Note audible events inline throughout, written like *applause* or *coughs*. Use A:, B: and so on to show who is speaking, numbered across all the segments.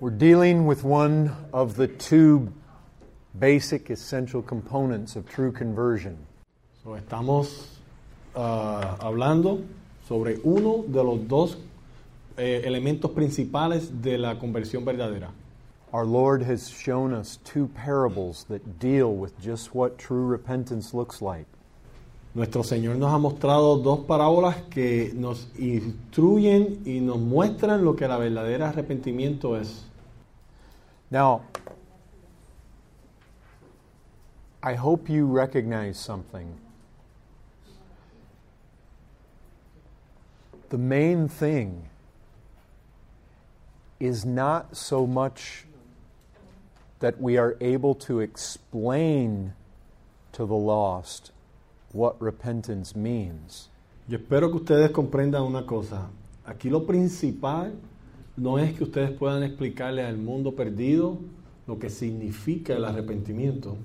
A: We're dealing with one of the two basic essential components of true conversion.
B: So, estamos ah, hablando sobre uno de los dos eh, elementos principales de la conversión verdadera.
A: Our Lord has shown us two parables that deal with just what true repentance looks like.
B: Nuestro Señor nos ha mostrado dos parábolas que nos instruyen y nos muestran lo que la verdadera arrepentimiento es.
A: Now, I hope you recognize something. The main thing is not so much that we are able to explain to the lost what repentance means.
B: Yo espero que ustedes comprendan una cosa. Aquí lo principal no es que ustedes puedan explicarle al mundo perdido lo que significa el arrepentimiento.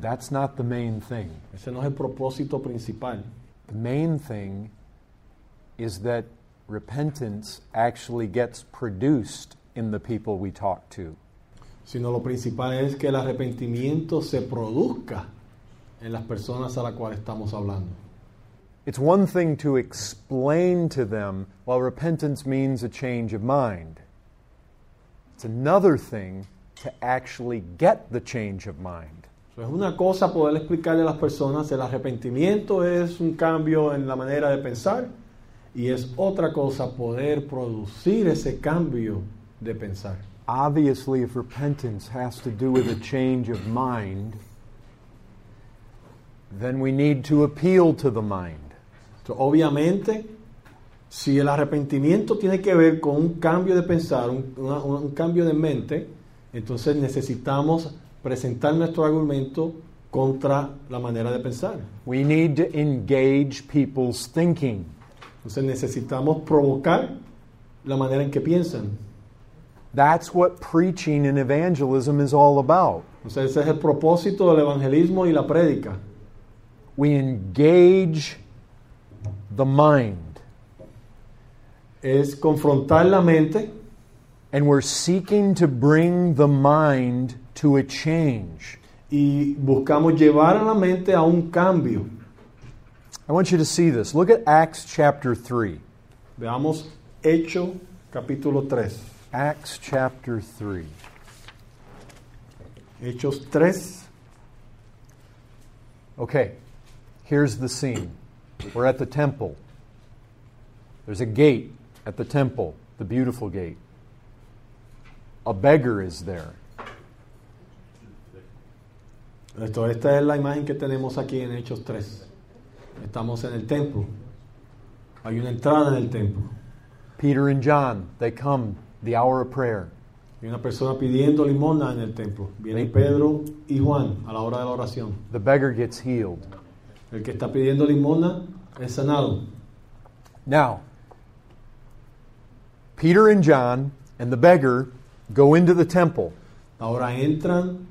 A: That's not the main thing.
B: Ese no es el propósito principal.
A: The main thing is that repentance actually gets produced in the people we talk to.
B: Sino lo principal es que el arrepentimiento se produzca en las personas a las cuales estamos hablando.
A: It's one thing to explain to them, well, repentance means a change of mind. It's another thing to actually get the change of mind.
B: So, es una cosa poder explicarle a las personas el arrepentimiento es un cambio en la manera de pensar y es otra cosa poder producir ese cambio de pensar.
A: Obviously, if repentance has to do with a change of mind, then we need to appeal to the mind.
B: So, obviamente, si el arrepentimiento tiene que ver con un cambio de pensar, un, una- un cambio de mente, entonces necesitamos presentar nuestro argumento contra la manera de pensar.
A: We need to engage people's thinking.
B: Entonces necesitamos provocar la manera en que piensan.
A: That's what preaching and evangelism is all about.
B: Entonces ese es el propósito del evangelismo y la prédica.
A: We engage the mind,
B: Es confrontar la mente
A: and we're seeking to bring the mind to a change.
B: y buscamos llevar a la mente a un cambio.
A: I want you to see this. Look at Acts chapter 3.
B: Veamos Hecho capítulo 3.
A: Acts chapter 3.
B: Hechos 3.
A: Okay, here's the scene. We're at the temple. There's a gate at the temple, the beautiful gate. A beggar is there.
B: Esto, esta es la imagen que tenemos aquí en Hechos 3. Estamos en el templo. Hay una entrada en el templo.
A: Peter and John, they come, the hour of prayer.
B: Hay una persona pidiendo limosna en el templo. Vienen Pedro y Juan a la hora de la oración.
A: The beggar gets healed.
B: El que está pidiendo limosna es sanado.
A: Now, Peter and John and the beggar go into the temple.
B: Ahora entran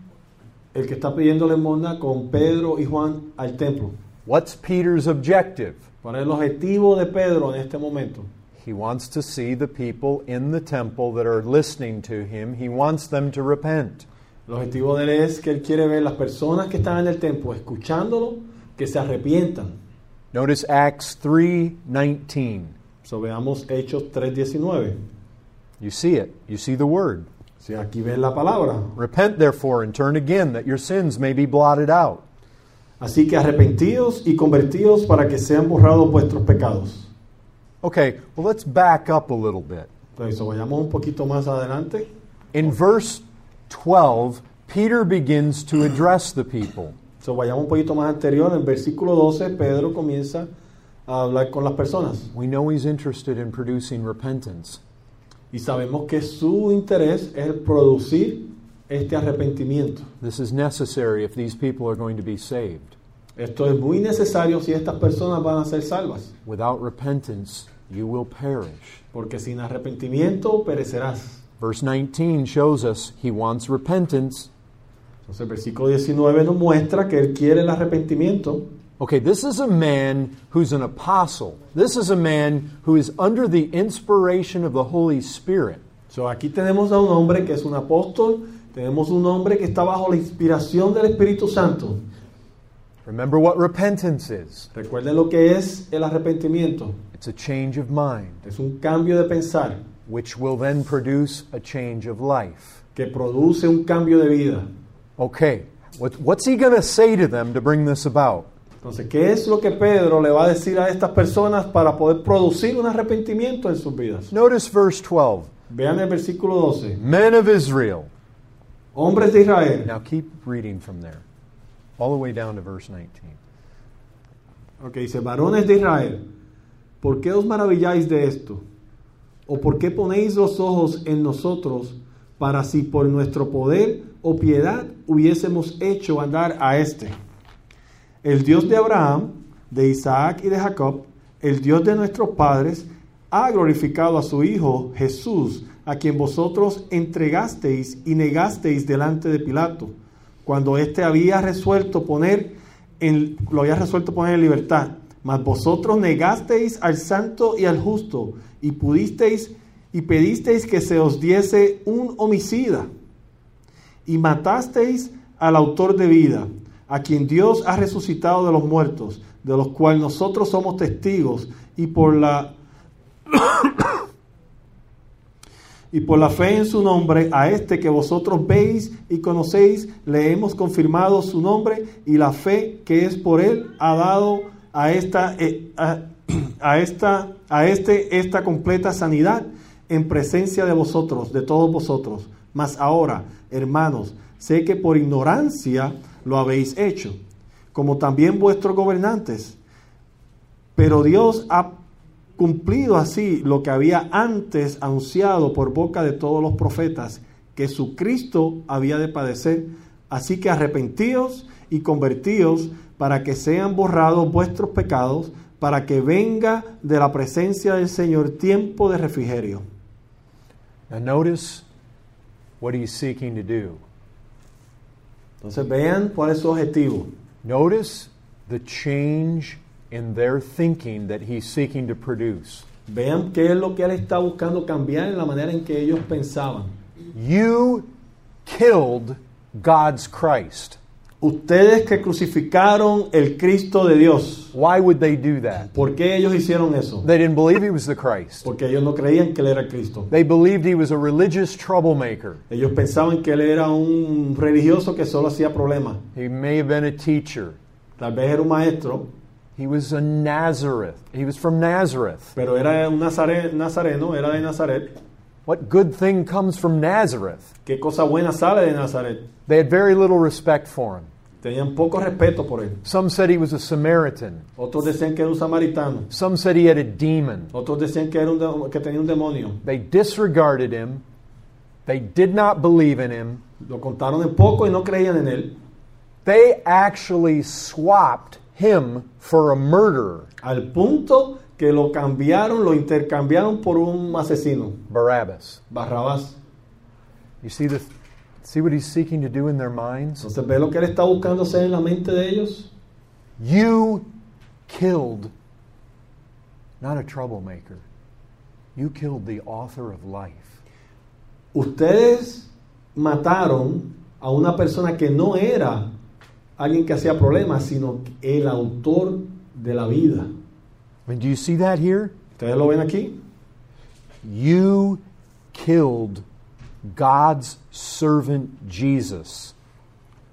B: el que está pidiendo limosna con Pedro y Juan al templo.
A: What's Peter's objective?
B: ¿Cuál es el objetivo de Pedro en este momento?
A: He wants to see the people in the temple that are listening to him. He wants them to repent.
B: El objetivo de él es que él quiere ver las personas que están en el templo escuchándolo, que se arrepientan.
A: Notice Acts 3:19.
B: So, veamos Hechos 3.19.
A: You see it. You see the word.
B: Si aquí ven la palabra.
A: Repent therefore and turn again that your sins may be blotted out.
B: Así que arrepentíos y convertíos para que sean borrados vuestros pecados.
A: Okay, well let's back up a little bit.
B: Entonces, vayamos un poquito más adelante.
A: In verse 12, Peter begins to address the people.
B: So, vayamos un poquito más anterior. En versículo 12, Pedro comienza a hablar con las personas.
A: We know he's interested in producing repentance.
B: Y sabemos que su interés es el producir este arrepentimiento.
A: This is necessary if these people are going to be saved.
B: Esto es muy necesario si estas personas van a ser salvas.
A: Without repentance, you will perish.
B: Porque sin arrepentimiento perecerás.
A: Verse 19 shows us he wants repentance.
B: Entonces el versículo 19 nos muestra que él quiere el arrepentimiento.
A: Okay, this is a man who's an apostle. This is a man who is under the inspiration of the Holy Spirit.
B: So, aquí tenemos a un hombre que es un apóstol, tenemos un hombre que está bajo la inspiración del Espíritu Santo.
A: Remember what repentance is
B: Recuerden lo que es el arrepentimiento.
A: it's a change of mind,
B: Es un cambio de pensar
A: which will then produce a change of life.
B: que produce un cambio de vida.
A: Okay, what, what's he going to say to them to bring this about?
B: Entonces, ¿qué es lo que Pedro le va a decir a estas personas para poder producir un arrepentimiento en sus vidas?
A: Notice verse 12.
B: Vean el versículo 12.
A: Men of Israel.
B: Hombres de Israel.
A: Now keep reading from there, all the way down to verse 19.
B: Ok, dice, varones de Israel, ¿por qué os maravilláis de esto? ¿O por qué ponéis los ojos en nosotros para si por nuestro poder o piedad hubiésemos hecho andar a este? El Dios de Abraham, de Isaac y de Jacob, el Dios de nuestros padres, ha glorificado a su Hijo Jesús, a quien vosotros entregasteis y negasteis delante de Pilato, cuando éste había resuelto poner lo había resuelto poner en libertad. Mas vosotros negasteis al santo y al justo, y pudisteis y pedisteis que se os diese un homicida, y matasteis al autor de vida, a quien Dios ha resucitado de los muertos, de los cuales nosotros somos testigos, y por la *coughs* y por la fe en su nombre, a este que vosotros veis y conocéis, le hemos confirmado su nombre y la fe que es por él ha dado a esta, eh, a, *coughs* a esta, a este esta completa sanidad en presencia de vosotros, de todos vosotros. Mas ahora, hermanos, sé que por ignorancia lo habéis hecho, como también vuestros gobernantes. Pero Dios ha cumplido así lo que había antes anunciado por boca de todos los profetas, que su Cristo había de padecer. Así que arrepentíos y convertíos para que sean borrados vuestros pecados, para que venga de la presencia del Señor tiempo de refrigerio.
A: Now notice what he's seeking to do.
B: Entonces vean cuál es su objetivo.
A: Notice the change in their thinking that he's seeking to produce.
B: Vean qué es lo que él está buscando cambiar en la manera en que ellos pensaban.
A: You killed God's Christ.
B: Ustedes que crucificaron el Cristo de Dios,
A: Why would they do that?
B: ¿por qué ellos hicieron eso?
A: They didn't believe he was the Christ.
B: Porque ellos no creían que él era Cristo.
A: They believed he was a religious troublemaker.
B: Ellos pensaban que él era un religioso que solo hacía problemas.
A: He may have been a teacher.
B: Tal vez era un maestro,
A: He was a Nazareth. He was from Nazareth.
B: pero era un nazare- nazareno, era de Nazaret.
A: What good thing comes from Nazareth?
B: ¿Qué cosa buena sale de Nazaret?
A: They had very little respect for him.
B: Tenían poco respeto por él.
A: Some said he was a Samaritan.
B: Otros decían que era un samaritano.
A: Some said he had a demon.
B: Otros decían que, era un que tenía un demonio.
A: They disregarded him. They did not believe in him.
B: Lo contaron en poco y no creían en él.
A: They actually swapped him for a murderer,
B: Al punto que lo cambiaron, lo intercambiaron por un asesino,
A: Barabbas.
B: Barrabás.
A: You see the see what he's seeking to do in their minds?
B: Entonces, ¿ve lo que él está buscando hacer en la mente de ellos?
A: You killed not a troublemaker. You killed the author of life.
B: Ustedes mataron a una persona que no era alguien que hacía problemas, sino el autor de la vida.
A: I mean, do you see that here?
B: ¿Ustedes lo ven aquí?
A: You killed God's servant Jesus.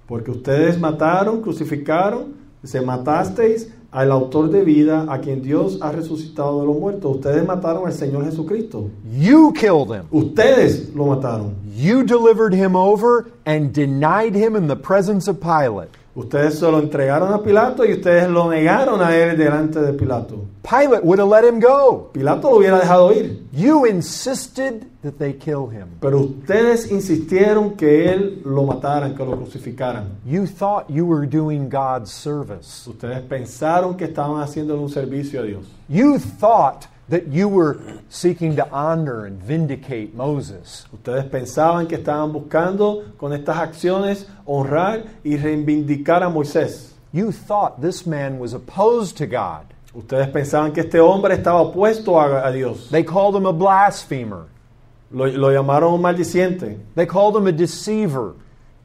B: Porque ustedes mataron, crucificaron, se matasteis al autor de vida, a quien Dios ha resucitado de los muertos. Ustedes mataron al Señor Jesucristo.
A: You killed him.
B: Ustedes lo mataron.
A: You delivered him over and denied him in the presence of Pilate.
B: Ustedes se lo entregaron a Pilato y ustedes lo negaron a él delante de Pilato.
A: Pilate would have let him go.
B: Pilato lo hubiera dejado ir,
A: You insisted that they kill him.
B: pero ustedes insistieron que él lo mataran, que lo crucificaran.
A: You thought you were doing God's service.
B: Ustedes pensaron que estaban haciéndole un servicio a Dios.
A: You thought that you were seeking to honor and vindicate Moses.
B: Ustedes pensaban que estaban buscando con estas acciones honrar y reivindicar a Moisés.
A: You thought this man was opposed to God.
B: Ustedes pensaban que este hombre estaba opuesto a, a Dios.
A: They called him a blasphemer.
B: Lo, lo llamaron un maldiciente,
A: They called him a deceiver.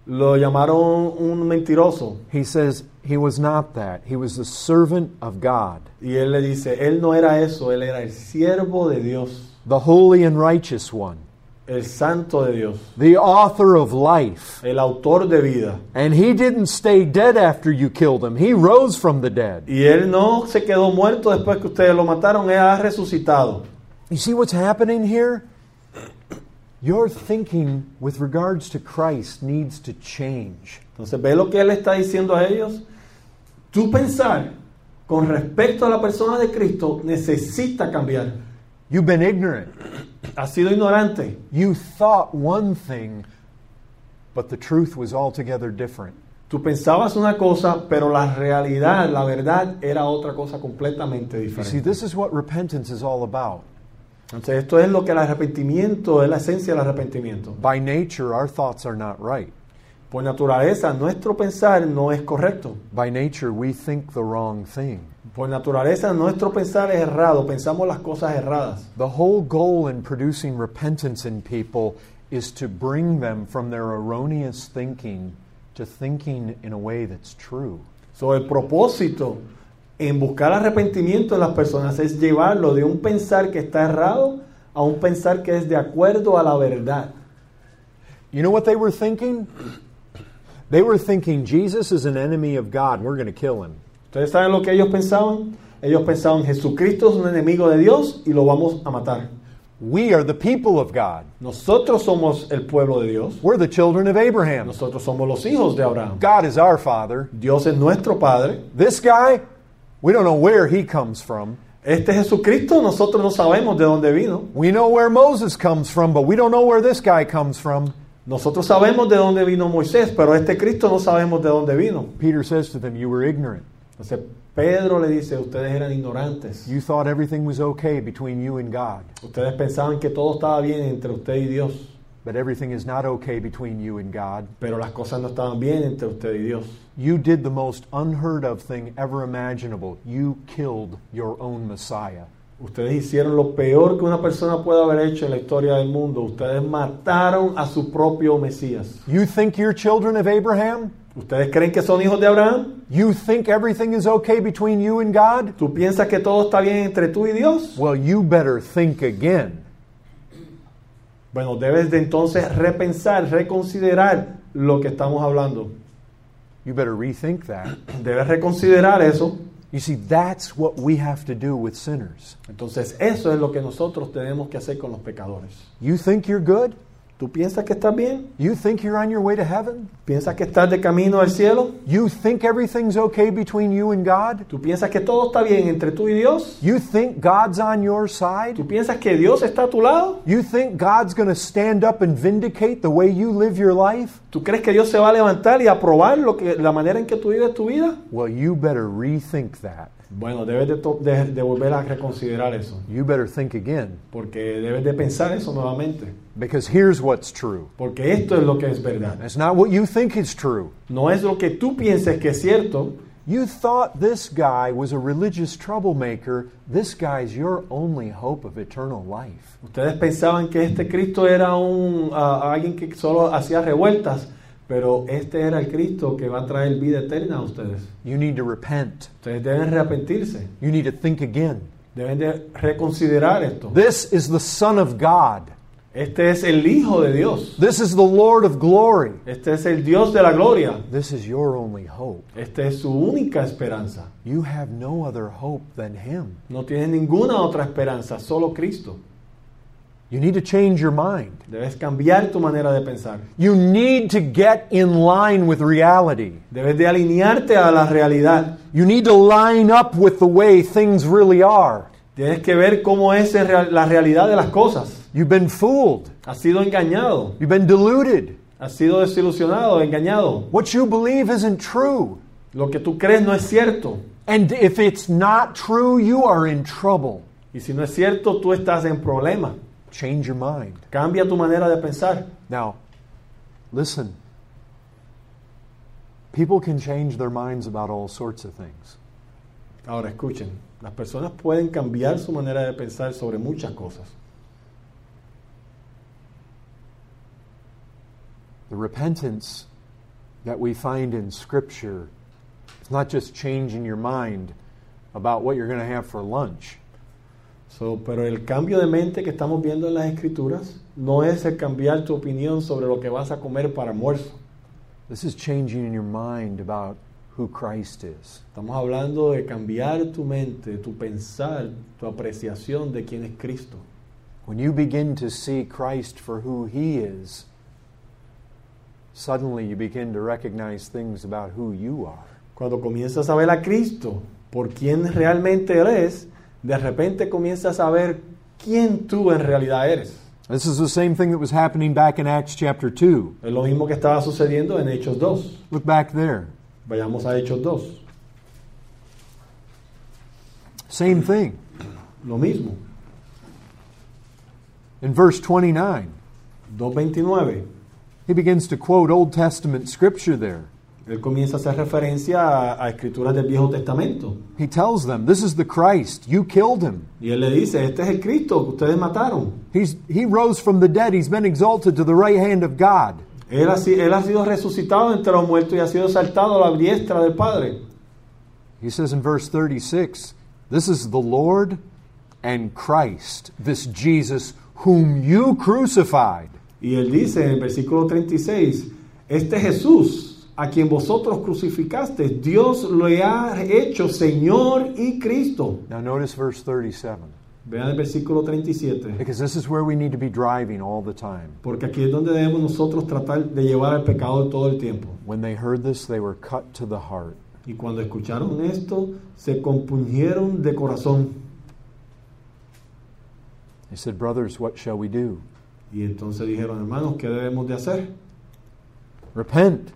B: Lo llamaron un mentiroso.
A: He says he was not that. He was the servant of God,
B: Y él le dice, él no era eso, él era el siervo de Dios,
A: the holy and righteous one,
B: el santo de Dios,
A: the author of life.
B: el autor de vida.
A: And he didn't stay dead after you killed him. He rose from the dead.
B: Y él no se quedó muerto después que ustedes lo mataron, él ha resucitado.
A: You see what's happening here? Your thinking with regards to Christ needs to change.
B: Entonces, ¿ve lo que él está diciendo a ellos? Tu pensar con respecto a la persona de Cristo necesita cambiar.
A: You've been ignorant.
B: Has sido ignorante.
A: You thought one thing, but the truth was altogether different.
B: Tú pensabas una cosa, pero la realidad, la verdad, era otra cosa completamente
A: You see, this is what repentance is all about.
B: Entonces, esto es lo que el arrepentimiento, es la esencia del arrepentimiento.
A: By nature, our thoughts are not right.
B: Por naturaleza, nuestro pensar no es correcto.
A: By nature, we think the wrong thing.
B: Por naturaleza, nuestro pensar es errado. Pensamos las cosas erradas.
A: The whole goal in producing repentance in people is to bring them from their erroneous thinking to thinking in a way that's true.
B: So, el propósito en buscar arrepentimiento en las personas es llevarlo de un pensar que está errado a un pensar que es de acuerdo a la verdad.
A: You know what they were thinking? They were thinking Jesus is an enemy of God we're going to kill him.
B: ¿Ustedes saben lo que ellos pensaban? Ellos pensaban Jesucristo es un enemigo de Dios y lo vamos a matar.
A: We are the people of God.
B: Nosotros somos el pueblo de Dios.
A: We're the children of Abraham.
B: Nosotros somos los hijos de Abraham.
A: God is our father.
B: Dios es nuestro Padre.
A: This guy, we don't know where he comes from.
B: Este Jesucristo nosotros no sabemos de dónde vino.
A: We know where Moses comes from, but we don't know where this guy comes from.
B: Nosotros sabemos de dónde vino Moisés, pero este Cristo no sabemos de dónde vino.
A: Peter says to them, You were ignorant.
B: Entonces Pedro le dice, ustedes eran ignorantes.
A: You thought everything was okay between you and God,
B: Ustedes pensaban que todo estaba bien entre usted y Dios,
A: but everything is not okay between you and God.
B: pero las cosas no estaban bien entre usted y Dios.
A: You did the most unheard of thing ever imaginable. You killed your own Messiah.
B: Ustedes hicieron lo peor que una persona puede haber hecho en la historia del mundo. Ustedes mataron a su propio Mesías.
A: You think you're children of Abraham?
B: ¿Ustedes creen que son hijos de Abraham?
A: You think everything is okay between you and God?
B: ¿Tú piensas que todo está bien entre tú y Dios?
A: Well, you better think again.
B: Bueno, debes de entonces repensar, reconsiderar lo que estamos hablando.
A: You better rethink that. *clears throat*
B: Debes reconsiderar eso.
A: You see, that's what we have to do with sinners.
B: Entonces, eso es lo que nosotros tenemos que hacer con los pecadores.
A: You think you're good?
B: ¿Tú piensas que estás bien?
A: You think you're on your way to heaven?
B: ¿Piensas que estás de camino al cielo?
A: You think everything's okay between you and God?
B: ¿Tú piensas que todo está bien entre tú y Dios?
A: You think God's on your side?
B: ¿Tú piensas que Dios está a tu lado?
A: You think God's going to stand up and vindicate the way you live your life?
B: ¿Tú crees que Dios se va a levantar y aprobar lo que, la manera en que tú vives tu vida?
A: Well, you better rethink that.
B: Bueno, debes de, de- de volver a reconsiderar eso,
A: You better think again.
B: porque debes de pensar eso nuevamente,
A: Because here's what's true.
B: porque esto es lo que es verdad.
A: It's not what you think is true.
B: No es lo que tú pienses que es cierto.
A: You thought this guy was a religious troublemaker. This guy's your only hope of eternal life.
B: Ustedes pensaban que este Cristo era un, ah, alguien que solo hacía revueltas, pero este era el Cristo que va a traer vida eterna a ustedes.
A: You need to repent.
B: Ustedes deben arrepentirse,
A: You need to think again.
B: deben de reconsiderar esto.
A: This is the Son of God.
B: Este es el Hijo de Dios.
A: This is the Lord of glory.
B: Este es el Dios de la gloria.
A: This is your only hope.
B: Esta es su única esperanza.
A: You have no other hope than Him.
B: No tienes ninguna otra esperanza, solo Cristo.
A: You need to change your mind.
B: Debes cambiar tu manera de pensar.
A: You need to get in line with reality.
B: Debes de alinearte a la realidad.
A: You need to line up with the way things really are.
B: Tienes que ver cómo es la realidad de las cosas.
A: You've been fooled.
B: Has sido engañado,
A: You've been deluded.
B: has sido desilusionado, engañado.
A: What you believe isn't true.
B: Lo que tú crees no es cierto.
A: And if it's not true, you are in trouble.
B: Y si no es cierto, tú estás en problema.
A: Change your mind.
B: Cambia tu manera de pensar.
A: Now, listen. People can change their minds about all sorts of things.
B: Ahora escuchen, las personas pueden cambiar su manera de pensar sobre muchas cosas.
A: The repentance that we find in Scripture is not just changing your mind about what you're going to have for lunch.
B: So, pero el cambio de mente que estamos viendo en las escrituras no es el cambiar tu opinión sobre lo que vas a comer para almuerzo.
A: This is changing in your mind about who Christ is.
B: Estamos hablando de cambiar tu mente, tu pensar, tu apreciación de quién es Cristo.
A: When you begin to see Christ for who he is, suddenly you begin to recognize things about who you are.
B: Cuando comienzas a ver a Cristo por quién realmente eres, de repente comienzas a ver quién tú en realidad eres.
A: This is the same thing that was happening back in Acts chapter 2.
B: Es lo mismo que estaba sucediendo en Hechos 2.
A: Look back there.
B: Vayamos a Hechos 2.
A: Same thing.
B: Lo mismo.
A: In verse 29,
B: 2.29.
A: he begins to quote Old Testament scripture there.
B: Él comienza a hacer referencia a, a escrituras del Viejo Testamento.
A: He tells them, This is the Christ. You killed him.
B: Y él le dice, este es el Cristo que ustedes mataron.
A: He's, he rose from the dead. He's been exalted to the right hand of God.
B: Él ha, él ha sido resucitado entre los muertos y ha sido saltado a la diestra del Padre.
A: He says in verse 36, This is the Lord and Christ, this Jesus whom you crucified.
B: Y él dice en el versículo 36, este Jesús a quien vosotros crucificaste, Dios lo ha hecho Señor y Cristo.
A: Now notice verse 37,
B: Vean el versículo 37.
A: because this is where we need to be driving all the time.
B: Porque aquí es donde debemos nosotros tratar de llevar el pecado todo el tiempo.
A: When they heard this, they were cut to the heart.
B: Y cuando escucharon esto, se compungieron de corazón.
A: They said, Brothers, what shall we do?
B: Y entonces dijeron, hermanos, ¿qué debemos de hacer?
A: Repent.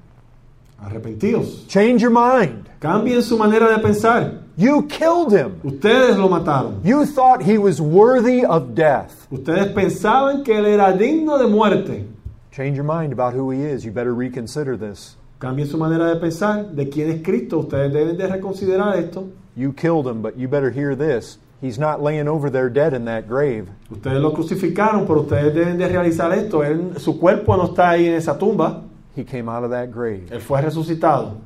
B: Arrepentíos.
A: Change your mind.
B: Cambien su manera de pensar.
A: You killed him.
B: Ustedes lo mataron.
A: You thought he was worthy of death.
B: Ustedes pensaban que él era digno de muerte.
A: Change your mind about who he is. You better reconsider this.
B: Cambien su manera de pensar de quién es Cristo. Ustedes deben de reconsiderar esto.
A: You killed him, but you better hear this. He's not laying over there dead in that grave.
B: Ustedes lo crucificaron, pero ustedes deben de realizar esto. Él- su cuerpo no está ahí en esa tumba.
A: He came out of that grave.
B: Él fue resucitado.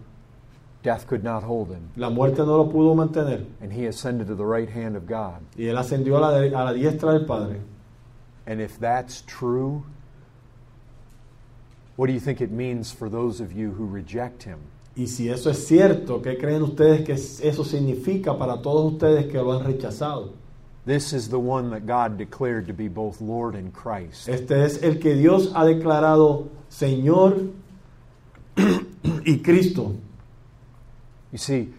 A: Death could not hold him.
B: La muerte no lo pudo mantener.
A: And he ascended to the right hand of God.
B: Y él ascendió a la, a la diestra del Padre.
A: And if that's true, what do you think it means for those of you who reject him?
B: Y si eso es cierto, ¿qué creen ustedes que eso significa para todos ustedes que lo han rechazado?
A: This is the one that God declared to be both Lord and Christ.
B: Este es el que Dios ha declarado Señor y Cristo.
A: You see,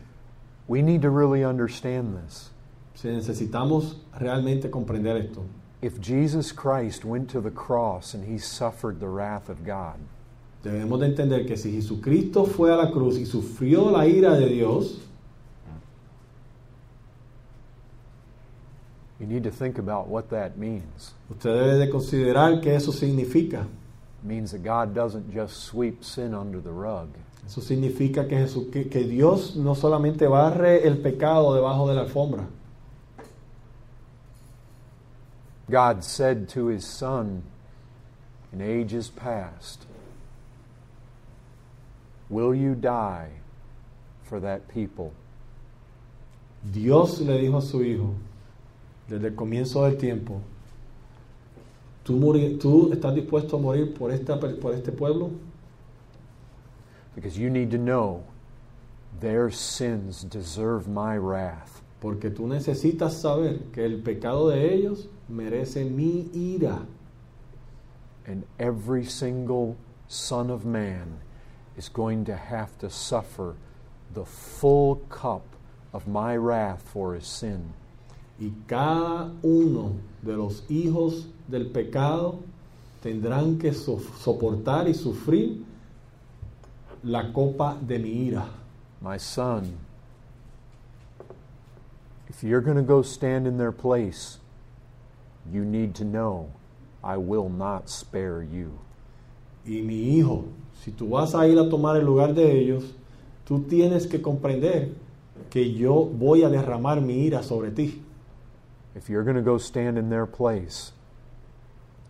A: we need to really understand this.
B: Si necesitamos realmente comprender esto.
A: If Jesus Christ went to the cross and he suffered the wrath of God,
B: Debemos de entender que si Jesucristo fue a la cruz y sufrió la ira de Dios,
A: you need to think about what that means.
B: usted debe de considerar que eso significa.
A: It means that God doesn't just sweep sin under the rug.
B: Eso significa que, Jesu- que- que Dios no solamente barre el pecado debajo de la alfombra.
A: God said to his son in ages past, Will you die for that people?
B: Dios le dijo a su hijo, desde el comienzo del tiempo, ¿tú, estás dispuesto a morir por, esta, por este pueblo?
A: Because you need to know their sins deserve my wrath.
B: Porque tú necesitas saber que el pecado de ellos merece mi ira.
A: And every single son of man is going to have to suffer the full cup of my wrath for his sin.
B: Y cada uno de los hijos del pecado tendrán que so- soportar y sufrir la copa de mi ira.
A: My son, if you're going to go stand in their place, you need to know I will not spare you.
B: Y mi hijo, si tú vas a ir a tomar el lugar de ellos, tú tienes que comprender que yo voy a derramar mi ira sobre ti.
A: If you're going to go stand in their place,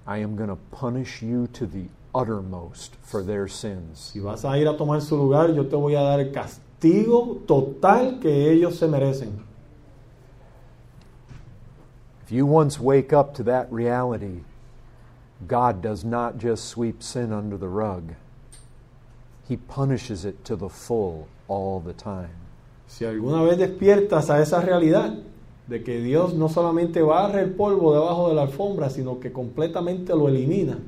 A: I am going to punish you to the uttermost for their sins.
B: Si vas a ir a tomar su lugar, yo te voy a dar el castigo total que ellos se merecen.
A: If you once wake up to that reality, God does not just sweep sin under the rug, He punishes it to the full all the time.
B: Si alguna vez despiertas a esa realidad de que Dios no solamente barre el polvo debajo de la alfombra, sino que completamente lo elimina.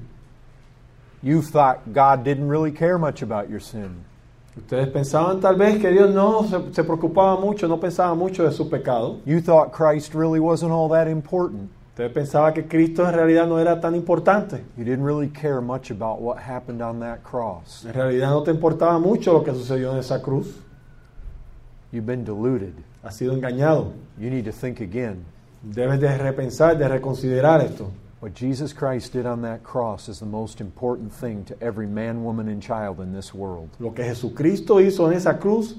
A: You thought God didn't really care much about your sin.
B: Ustedes pensaban tal vez que Dios no se, se preocupaba mucho, no pensaba mucho de su pecado.
A: You thought Christ really wasn't all that important.
B: Ustedes pensaban que Cristo en realidad no era tan importante.
A: You didn't really care much about what happened on that cross.
B: En realidad no te importaba mucho lo que sucedió en esa cruz.
A: You've been deluded.
B: Has sido engañado.
A: You need to think again.
B: Debes de repensar, de reconsiderar esto.
A: What Jesus Christ did on that cross is the most important thing to every man, woman, and child in this world.
B: Lo que Jesucristo hizo en esa cruz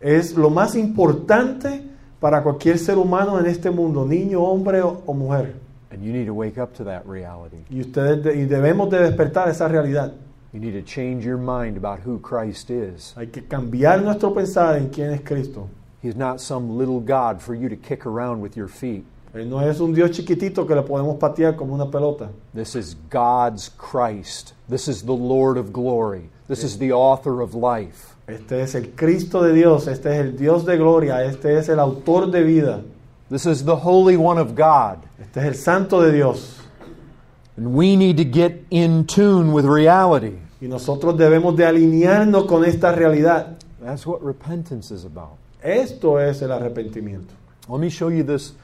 B: es lo más importante para cualquier ser humano en este mundo, niño, hombre o, o mujer.
A: And you need to wake up to that reality.
B: Y ustedes de- y debemos de despertar esa realidad.
A: You need to change your mind about who Christ is.
B: Hay que cambiar nuestro pensar en quién es Cristo.
A: He's not some little God for you to kick around with your feet.
B: Él no es un Dios chiquitito que le podemos patear como una pelota.
A: This is God's Christ. This is the Lord of glory. This is the author of life.
B: Este es el Cristo de Dios, este es el Dios de gloria, este es el autor de vida,
A: This is the Holy One of God.
B: este es el Santo de Dios.
A: And we need to get in tune with reality.
B: Y nosotros debemos de alinearnos con esta realidad.
A: That's what repentance is about.
B: Esto es el arrepentimiento.
A: Let me show you this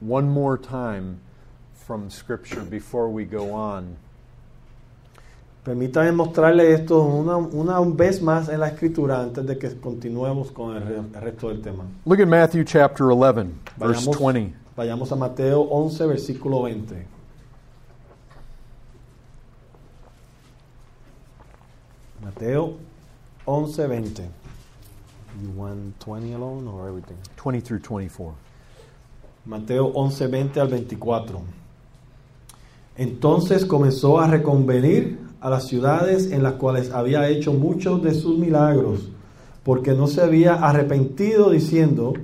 A: one more time from Scripture before we go on.
B: Permítanme mostrarle esto una, una vez más en la escritura antes de que continuemos con el, re- el resto del tema.
A: Look at Matthew chapter 11, verse 20.
B: vayamos a Mateo 11, versículo 20. Mateo 11, 20. You want 20 alone or everything?
A: 20 through 24.
B: Mateo 11, 20 al 24. Entonces comenzó a reconvenir a las ciudades en las cuales había hecho muchos de sus milagros, porque no se había arrepentido diciendo,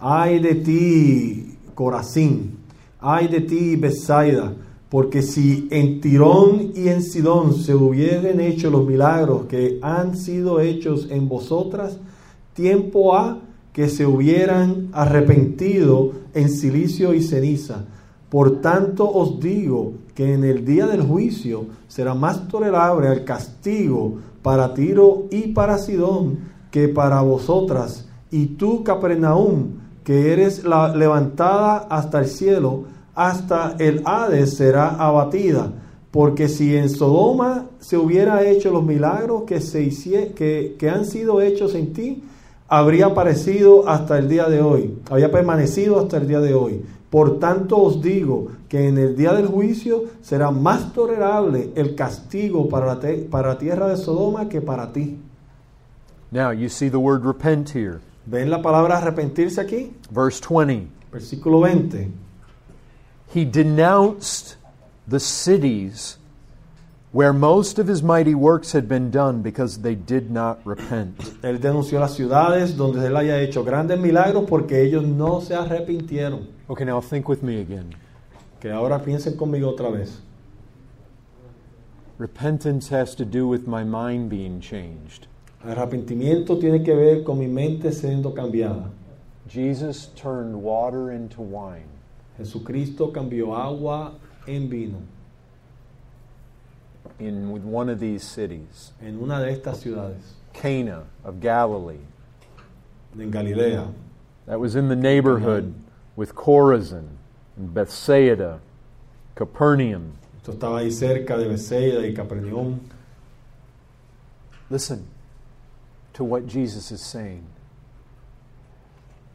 B: ay de ti, Corazín, ay de ti, Bethsaida, porque si en Tirón y en Sidón se hubieran hecho los milagros que han sido hechos en vosotras, tiempo ha que se hubieran arrepentido en silicio y ceniza. Por tanto os digo que en el día del juicio será más tolerable el castigo para Tiro y para Sidón que para vosotras. Y tú, Capernaum, que eres la levantada hasta el cielo, hasta el Hades será abatida. Porque si en Sodoma se hubiera hecho los milagros que, se hicie- que, que han sido hechos en ti, habría aparecido hasta el día de hoy, había permanecido hasta el día de hoy. Por tanto os digo que en el día del juicio será más tolerable el castigo para la, para la tierra de Sodoma que para ti.
A: Now, you see the word repent here.
B: ¿Ven la palabra arrepentirse aquí?
A: Verse 20.
B: Versículo 20.
A: He denounced the cities where most of his mighty works had been done because they did not repent.
B: Él denunció las ciudades donde él haya hecho grandes milagros porque ellos no se arrepintieron.
A: Okay, now think with me again.
B: Que ahora piensen conmigo otra vez.
A: Repentance has to do with my mind being changed.
B: El arrepentimiento tiene que ver con mi mente siendo cambiada.
A: Jesus turned water into wine.
B: Jesucristo cambió agua en vino
A: in with one of these cities,
B: en una de estas ciudades,
A: Cana of Galilee.
B: en Galilea.
A: That was in the neighborhood with Chorazin and Bethsaida, Capernaum.
B: Esto estaba ahí cerca de Bethsaida y Capernaum.
A: Listen to what Jesus is saying.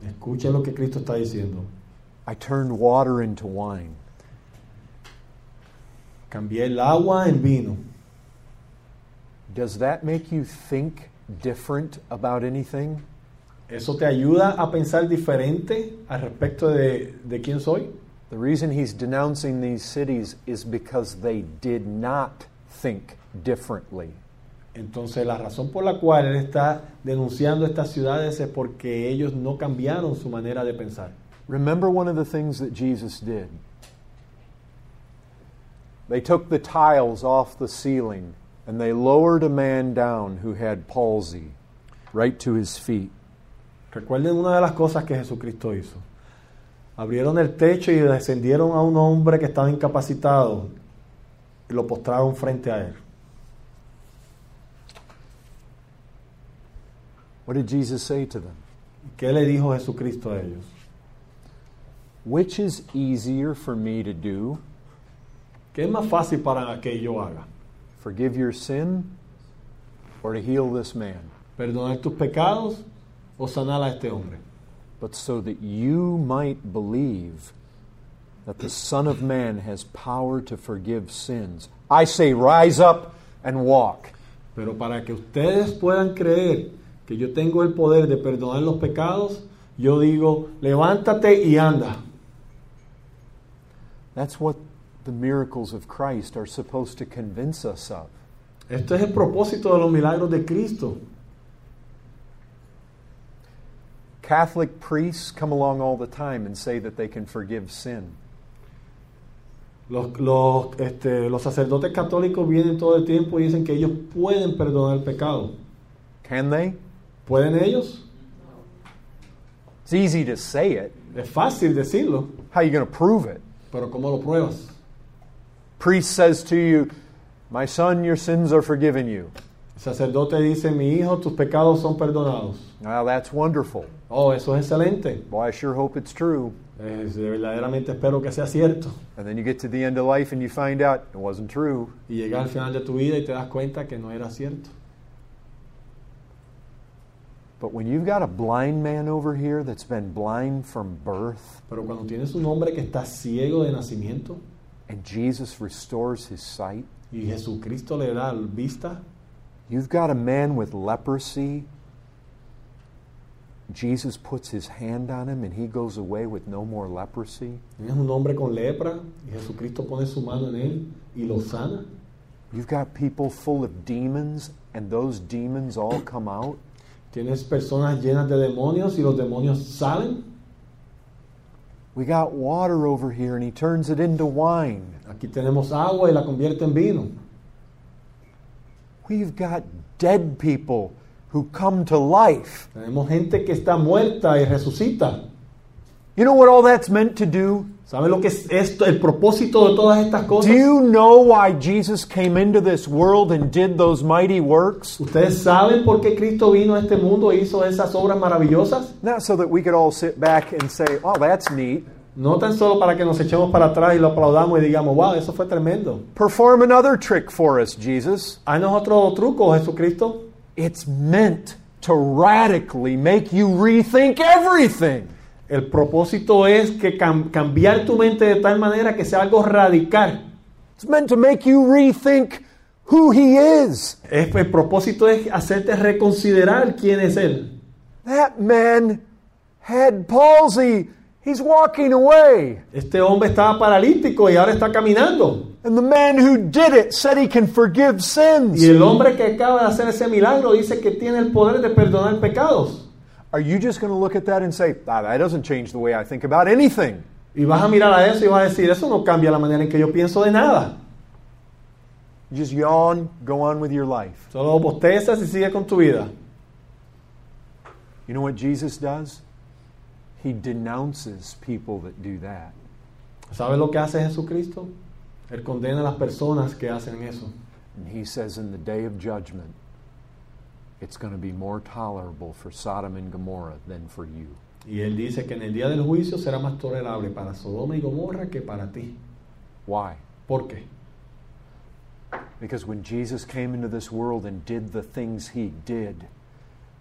B: Escuchen lo que Cristo está diciendo.
A: I turned water into wine.
B: Cambié el agua en vino.
A: Does that make you think different about anything?
B: ¿Eso te ayuda a pensar diferente al respecto de, de quién soy?
A: The reason he's denouncing these cities is because they did not think differently.
B: Entonces la razón por la cual él está denunciando estas ciudades es porque ellos no cambiaron su manera de pensar.
A: Remember one of the things that Jesus did? They took the tiles off the ceiling and they lowered a man down who had palsy right to his feet.
B: Recuerden una de las cosas que Jesucristo hizo. Abrieron el techo y descendieron a un hombre que estaba incapacitado y lo postraron frente a él.
A: What did Jesus say to them?
B: ¿Qué le dijo Jesucristo a ellos?
A: Which is easier for me to do?
B: ¿Qué es más fácil para que yo haga?
A: Forgive your sin or to heal this man?
B: ¿Perdonar tus pecados o sanar a este hombre?
A: But so that you might believe that the Son of Man has power to forgive sins. I say, rise up and walk.
B: Pero para que ustedes puedan creer que yo tengo el poder de perdonar los pecados, yo digo, levántate y anda.
A: That's what the miracles of Christ are supposed to convince us of.
B: Esto es el propósito de los milagros de Cristo.
A: Catholic priests come along all the time and say that they can forgive sin.
B: Los, los, este, los sacerdotes católicos vienen todo el tiempo y dicen que ellos pueden perdonar el pecado.
A: Can they?
B: ¿Pueden ellos?
A: It's easy to say it.
B: Es fácil decirlo,
A: How are you going to prove it?
B: pero ¿cómo lo pruebas?
A: Priest says to you, My son, your sins are forgiven you.
B: El sacerdote dice, mi hijo, tus pecados son perdonados.
A: Well, that's wonderful.
B: Oh, eso es excelente.
A: Boy, I sure hope it's true.
B: Es- verdaderamente espero que sea cierto.
A: And then you get to the end of life and you find out it wasn't true.
B: Y llegar al final de tu vida y te das cuenta que no era cierto.
A: But when you've got a blind man over here that's been blind from birth,
B: Pero cuando tienes un hombre que está ciego de nacimiento
A: and Jesus restores his sight,
B: y Jesucristo le da vista,
A: you've got a man with leprosy. Jesus puts his hand on him and he goes away with no more leprosy.
B: tienes un hombre con lepra y Jesucristo pone su mano en él y lo sana.
A: You've got people full of demons and those demons all come out.
B: Tienes personas llenas de demonios y los demonios salen.
A: We got water over here and he turns it into wine.
B: Aquí tenemos agua y la convierte en vino.
A: We've got dead people who come to life.
B: Tenemos gente que está muerta y resucita.
A: You know what all that's meant to do?
B: ¿Sabe lo que es esto, el propósito de todas estas
A: Do you know why Jesus came into this world and did those mighty works?
B: ¿Ustedes saben por qué Cristo vino a este mundo e hizo esas obras maravillosas?
A: Not so that we could all sit back and say, oh, that's neat.
B: No tan solo para que nos echemos para atrás y lo aplaudamos y digamos, wow, eso fue tremendo.
A: Perform another trick for us, Jesus.
B: Haznos otro truco, Jesucristo.
A: It's meant to radically make you rethink everything.
B: El propósito es que cam- cambiar tu mente de tal manera que sea algo radical.
A: It's meant to make you rethink who He is.
B: Es- el propósito es hacerte reconsiderar quién es Él.
A: That man had palsy. He's walking away.
B: Este hombre estaba paralítico y ahora está caminando.
A: And the man who did it said he can forgive sins.
B: Y el hombre que acaba de hacer ese milagro dice que tiene el poder de perdonar pecados.
A: Are you just going to look at that and say, ah, that doesn't change the way I think about anything?
B: Y vas a mirar a eso y vas a decir, eso no cambia la manera en que yo pienso de nada.
A: You just yawn, go on with your life.
B: Solo bostezas y sigue con tu vida.
A: You know what Jesus does? He denounces people that do that.
B: ¿Sabes lo que hace Jesucristo? Él condena a las personas que hacen eso.
A: And he says, in the day of judgment, it's going to be more tolerable for Sodom and Gomorrah than for you.
B: Y él dice que en el día del juicio será más tolerable para Sodoma y Gomorra que para ti.
A: Why?
B: ¿Por qué?
A: Because when Jesus came into this world and did the things he did,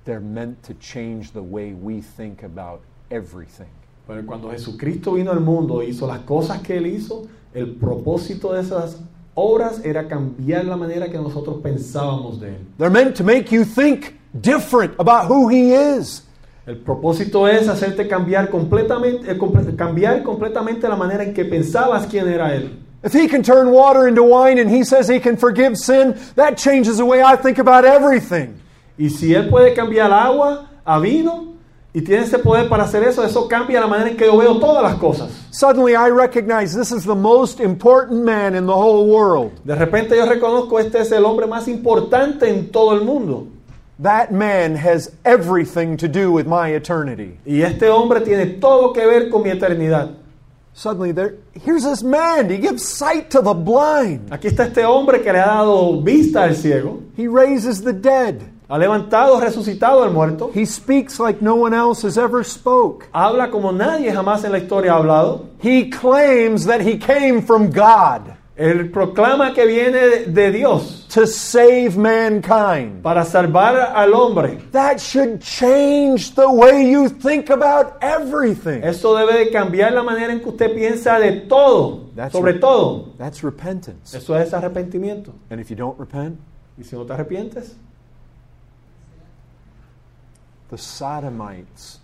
A: they're meant to change the way we think about everything.
B: Pero cuando Jesucristo vino al mundo e hizo las cosas que él hizo, el propósito de esas obras era cambiar la manera que nosotros pensábamos de él.
A: They're meant to make you think different about who he is.
B: El propósito es hacerte cambiar completamente, eh, cambiar completamente la manera en que pensabas quién era él.
A: If he can turn water into wine and he says he can forgive sin, that changes the way I think about everything.
B: Y si Él puede cambiar agua a vino y tiene ese poder para hacer eso, eso cambia la manera en que yo veo todas las cosas.
A: Suddenly I recognize this is the most important man in the whole world.
B: De repente yo reconozco este es el hombre más importante en todo el mundo.
A: That man has everything to do with my eternity.
B: Y este hombre tiene todo que ver con mi eternidad.
A: Suddenly there here's this man, he gives sight to the blind.
B: Aquí está este hombre que le ha dado vista al ciego,
A: He raises the dead.
B: Ha levantado, resucitado al muerto,
A: He speaks like no one else has ever spoke.
B: habla como nadie jamás en la historia ha hablado.
A: He claims that he came from God
B: Él proclama que viene de- Dios
A: to save mankind.
B: para salvar al hombre.
A: That should change the way you think about everything.
B: Eso debe de cambiar la manera en que usted piensa de todo,
A: That's
B: sobre todo.
A: That's repentance.
B: Eso es arrepentimiento.
A: And if you don't repent,
B: Y si no te arrepientes,
A: the sodomites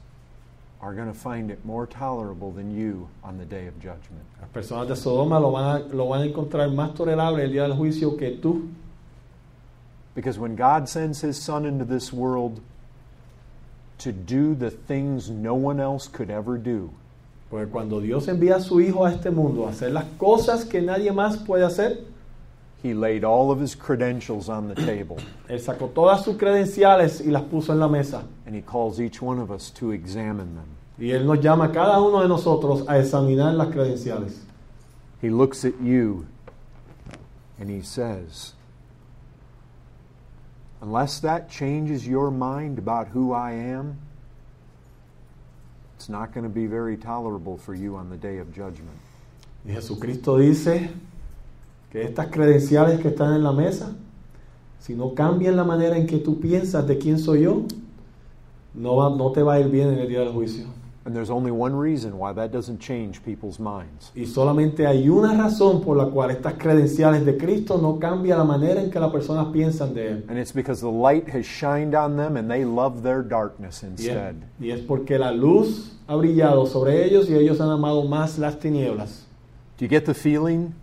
A: are going to find it more tolerable than you on the day of judgment.
B: las personas de Sodoma lo van a, lo van a encontrar más tolerable el día del juicio que tú.
A: Because when God sends his son into this world to do the things no one else could ever do,
B: Porque cuando Dios envía a su Hijo a este mundo a hacer las cosas que nadie más puede hacer,
A: he laid all of his credentials on the table *clears throat*
B: Él sacó todas sus credenciales y las puso en la mesa.
A: and he calls each one of us to examine them.
B: Y Él nos llama a cada uno de nosotros a examinar las credenciales.
A: He looks at you and he says, Unless that changes your mind about who I am, it's not going to be very tolerable for you on the day of judgment.
B: Y Jesucristo dice que estas credenciales que están en la mesa, si no cambian la manera en que tú piensas de quién soy yo, no, va- no te va a ir bien en el día del juicio.
A: And there's only one reason why that doesn't change people's minds.
B: Y solamente hay una razón por la cual estas credenciales de Cristo no cambian la manera en que las personas piensan de Él.
A: And it's because the light has shined on them and they love their darkness
B: Y es,
A: instead.
B: y es porque la luz ha brillado sobre ellos y ellos han amado más las tinieblas.
A: Do you get the feeling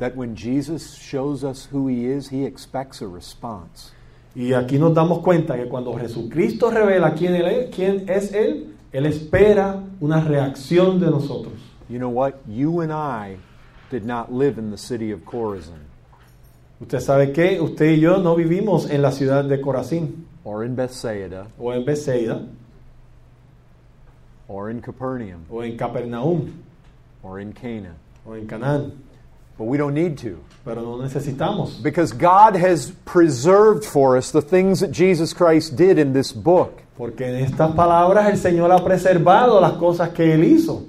A: that when Jesus shows us who he is, he expects a response?
B: Y aquí nos damos cuenta que cuando Jesucristo revela quién, él es, quién es Él, Él espera una reacción de nosotros.
A: You know what? You and I did not live in the city of Chorazin
B: Usted sabe que usted y yo no vivimos en la ciudad de Corazín
A: or in Bethsaida
B: o en Bethsaida
A: or in Capernaum
B: o en Capernaum
A: or in Cana.
B: o en Canaán,
A: But we don't need to
B: pero no necesitamos.
A: because God has preserved for us the things that Jesus Christ did in this book.
B: Porque en estas palabras el Señor ha preservado las cosas que Él hizo.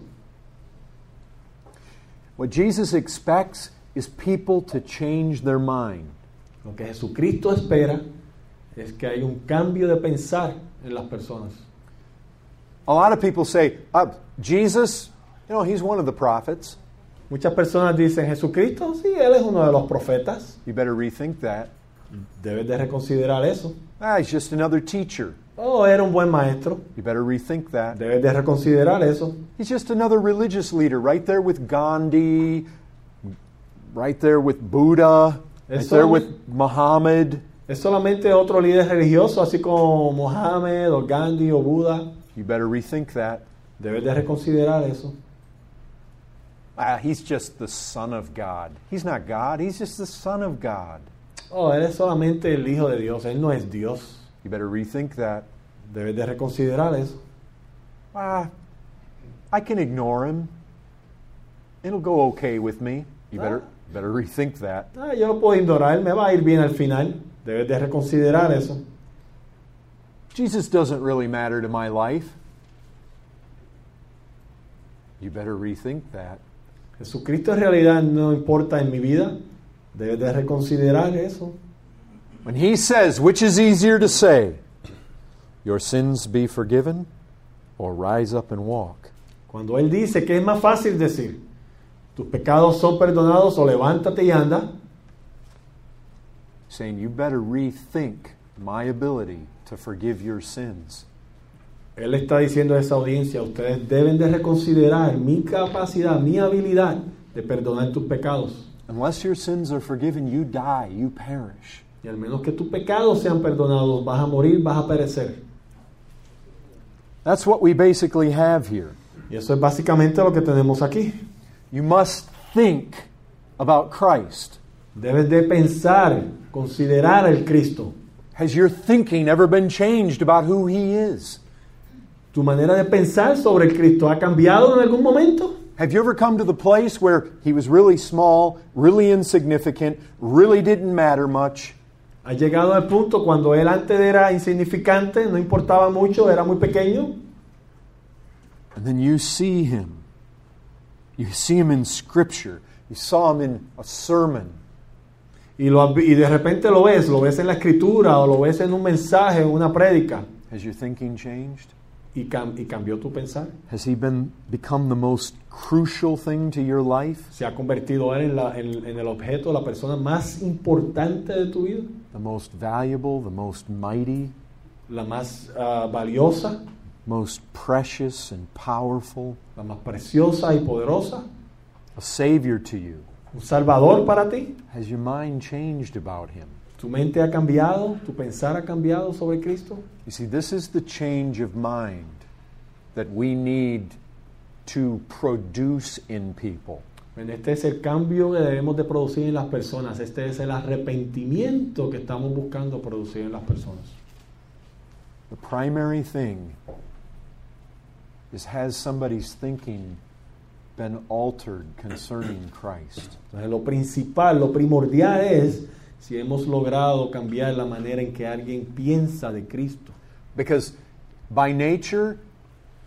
A: What Jesus expects is people to change their mind.
B: Lo que Jesucristo espera es que haya un cambio de pensar en las personas.
A: A lot of people say, uh, Jesus, you know, he's one of the prophets.
B: Muchas personas dicen, Jesucristo, sí, Él es uno de los profetas.
A: You better rethink that.
B: Debes de reconsiderar eso.
A: Ah, he's just another teacher.
B: Oh, era un buen maestro.
A: You better rethink that.
B: Debes de reconsiderar eso.
A: He's just another religious leader, right there with Gandhi, right there with Buddha, right there with Muhammad.
B: Es solamente otro líder religioso, así como Mohammed o Gandhi o Buda.
A: You better rethink that.
B: Debes de reconsiderar eso.
A: Ah, he's just the Son of God. He's not God, he's just the Son of God.
B: Oh, él es solamente el Hijo de Dios, él no es Dios.
A: You better rethink that.
B: Debes de reconsiderar eso.
A: Ah, I can ignore him. It'll go okay with me. You better better rethink that.
B: Ah, yo lo puedo ignorar, me va a ir bien al final. Debes de reconsiderar eso.
A: Jesus doesn't really matter to my life. You better rethink that.
B: Jesucristo en realidad no importa en mi vida. Debes de reconsiderar eso.
A: When he says, which is easier to say, your sins be forgiven or rise up and walk?
B: Cuando Él dice que es más fácil decir, tus pecados son perdonados o levántate y anda,
A: Saying, you better rethink my ability to forgive your sins.
B: Él está diciendo a esa audiencia, ustedes deben de reconsiderar mi capacidad, mi habilidad de perdonar tus pecados.
A: unless your sins are forgiven, you die, you perish.
B: Y al menos que tus pecados sean perdonados, vas a morir, vas a perecer.
A: That's what we basically have here.
B: Y eso es básicamente lo que tenemos aquí.
A: You must think about Christ.
B: Debes de pensar, considerar el Cristo.
A: Has your thinking ever been changed about who He is?
B: ¿Tu manera de pensar sobre el Cristo ha cambiado en algún momento?
A: Have you ever come to the place where He was really small, really insignificant, really didn't matter much?
B: ¿Ha llegado al punto cuando él antes era insignificante, no importaba mucho, era muy pequeño?
A: And then you see Him. You see Him in Scripture. You saw Him in a sermon.
B: Y, lo, y de repente lo ves, lo ves en la escritura o lo ves en un mensaje, en una prédica.
A: Has your thinking changed?
B: Y, cam- y cambió tu pensar.
A: Has He been become the most crucial thing to your life?
B: Se ha convertido él en, la- en- en el objeto, la persona más importante de tu vida,
A: The most valuable, the most mighty,
B: la más ah, valiosa,
A: most precious and powerful,
B: la más preciosa y poderosa,
A: a Savior to you?
B: un salvador para ti.
A: Has your mind changed about Him?
B: Tu mente ha cambiado, tu pensar ha cambiado sobre Cristo.
A: You see, this is the change of mind that we need to produce in people.
B: Este es el cambio que debemos de producir en las personas. Este es el arrepentimiento que estamos buscando producir en las personas.
A: The primary thing is has somebody's thinking been altered concerning Christ?
B: Entonces, lo principal, lo primordial es si hemos logrado cambiar la manera en que alguien piensa de Cristo.
A: Because by nature,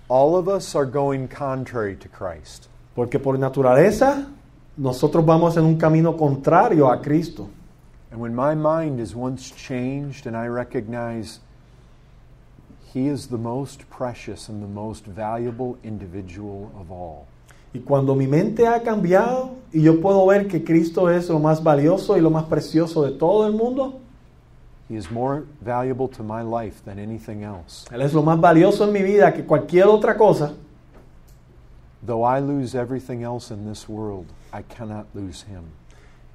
A: all of us are going contrary to Christ.
B: Porque por naturaleza nosotros vamos en un camino contrario a Cristo.
A: And when my mind is once changed and I recognize He is the most precious and the most valuable individual of all,
B: Y cuando mi mente ha cambiado y yo puedo ver que Cristo es lo más valioso y lo más precioso de todo el mundo,
A: He is more valuable to my life than anything else.
B: Él es lo más valioso en mi vida que cualquier otra cosa.
A: Though I lose everything else in this world, I cannot lose Him.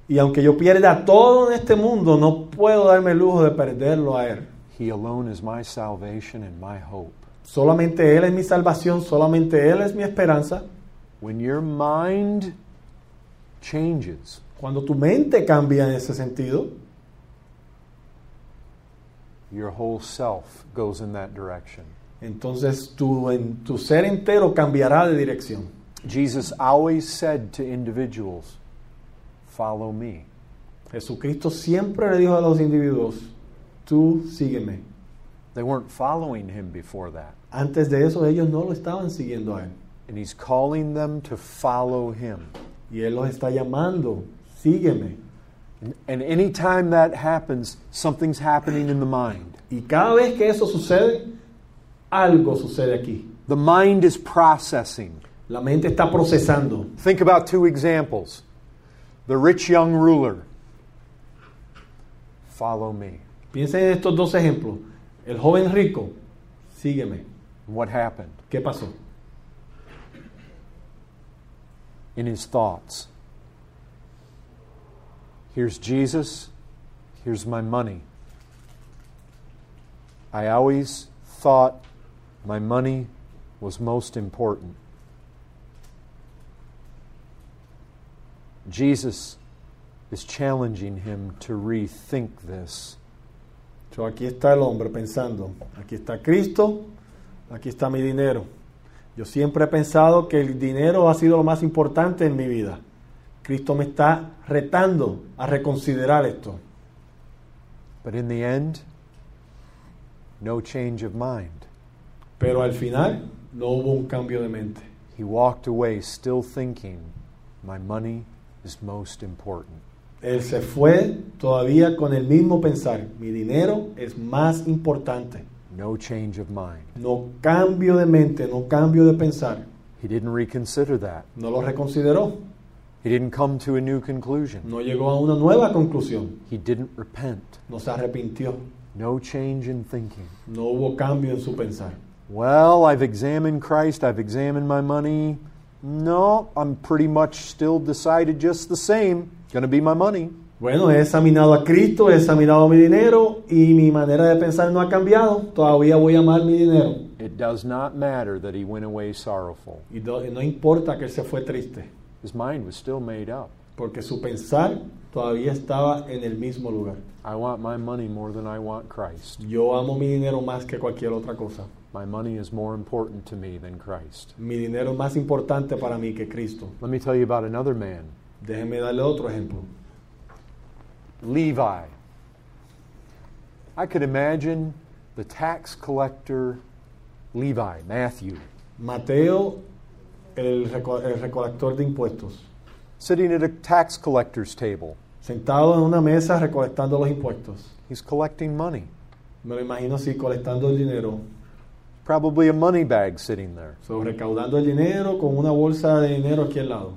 B: Y aunque yo pierda todo en este mundo, no puedo darme el lujo de perderlo a Él.
A: He alone is my salvation and my hope.
B: Solamente Él es mi salvación, solamente Él es mi esperanza.
A: When your mind changes,
B: Cuando tu mente cambia en ese sentido,
A: your whole self goes in that direction.
B: entonces tu, en, tu ser entero cambiará de dirección.
A: Jesus always said to individuals, Follow me.
B: Jesucristo siempre le dijo a los individuos, tú sígueme.
A: They weren't following him before that.
B: Antes de eso ellos no lo estaban siguiendo a Él.
A: And he's calling them to follow him.
B: Y Él los está llamando, sígueme.
A: And, and anytime that happens, something's happening in the mind.
B: Y cada vez que eso sucede, algo sucede aquí.
A: The mind is processing.
B: La mente está procesando.
A: Think about two examples. The rich young ruler. Follow me.
B: Piensen en estos dos ejemplos. El joven rico, sígueme.
A: What happened?
B: ¿Qué pasó?
A: In his thoughts. Here's Jesus. Here's my money. I always thought my money was most important. Jesus is challenging him to rethink this.
B: So, aquí está el hombre pensando, aquí está Cristo, aquí está mi dinero. Yo siempre he pensado que el dinero ha sido lo más importante en mi vida. Cristo me está retando a reconsiderar esto.
A: But in the end, no change of mind.
B: Pero al final no hubo un cambio de mente.
A: He walked away still thinking, my money is most important.
B: Él se fue todavía con el mismo pensar. Mi dinero es más importante.
A: No change of mind.
B: No cambio de mente, no cambio de pensar.
A: He didn't reconsider that.
B: No lo reconsideró.
A: He didn't come to a new conclusion.
B: No llegó a una nueva conclusión.
A: He didn't repent.
B: No se arrepintió.
A: No change in thinking.
B: No hubo cambio en su pensar.
A: Well, I've examined Christ, I've examined my money. No, I'm pretty much still decided just the same. It's Going to be my money.
B: Bueno, he examinado a Cristo, he examinado mi dinero y mi manera de pensar no ha cambiado. Todavía voy a amar mi dinero.
A: It does not matter that he went away sorrowful.
B: Y no, importa que él se fue triste,
A: His mind was still made up.
B: porque su pensar todavía estaba en el mismo lugar.
A: I want my money more than I want Christ.
B: Yo amo mi dinero más que cualquier otra cosa.
A: My money is more important to me than Christ.
B: Mi dinero es más importante para mí que Cristo.
A: Let me tell you about another man,
B: Déjenme darle otro ejemplo.
A: Levi. I could imagine the tax collector Levi, Matthew,
B: Mateo, el, reco- el recolector de impuestos,
A: sitting at a tax collector's table.
B: sentado en una mesa recolectando los impuestos.
A: He's collecting money.
B: Me lo imagino así, colectando el dinero.
A: Probably a money bag sitting there.
B: So, recaudando el dinero con una bolsa de dinero aquí al lado.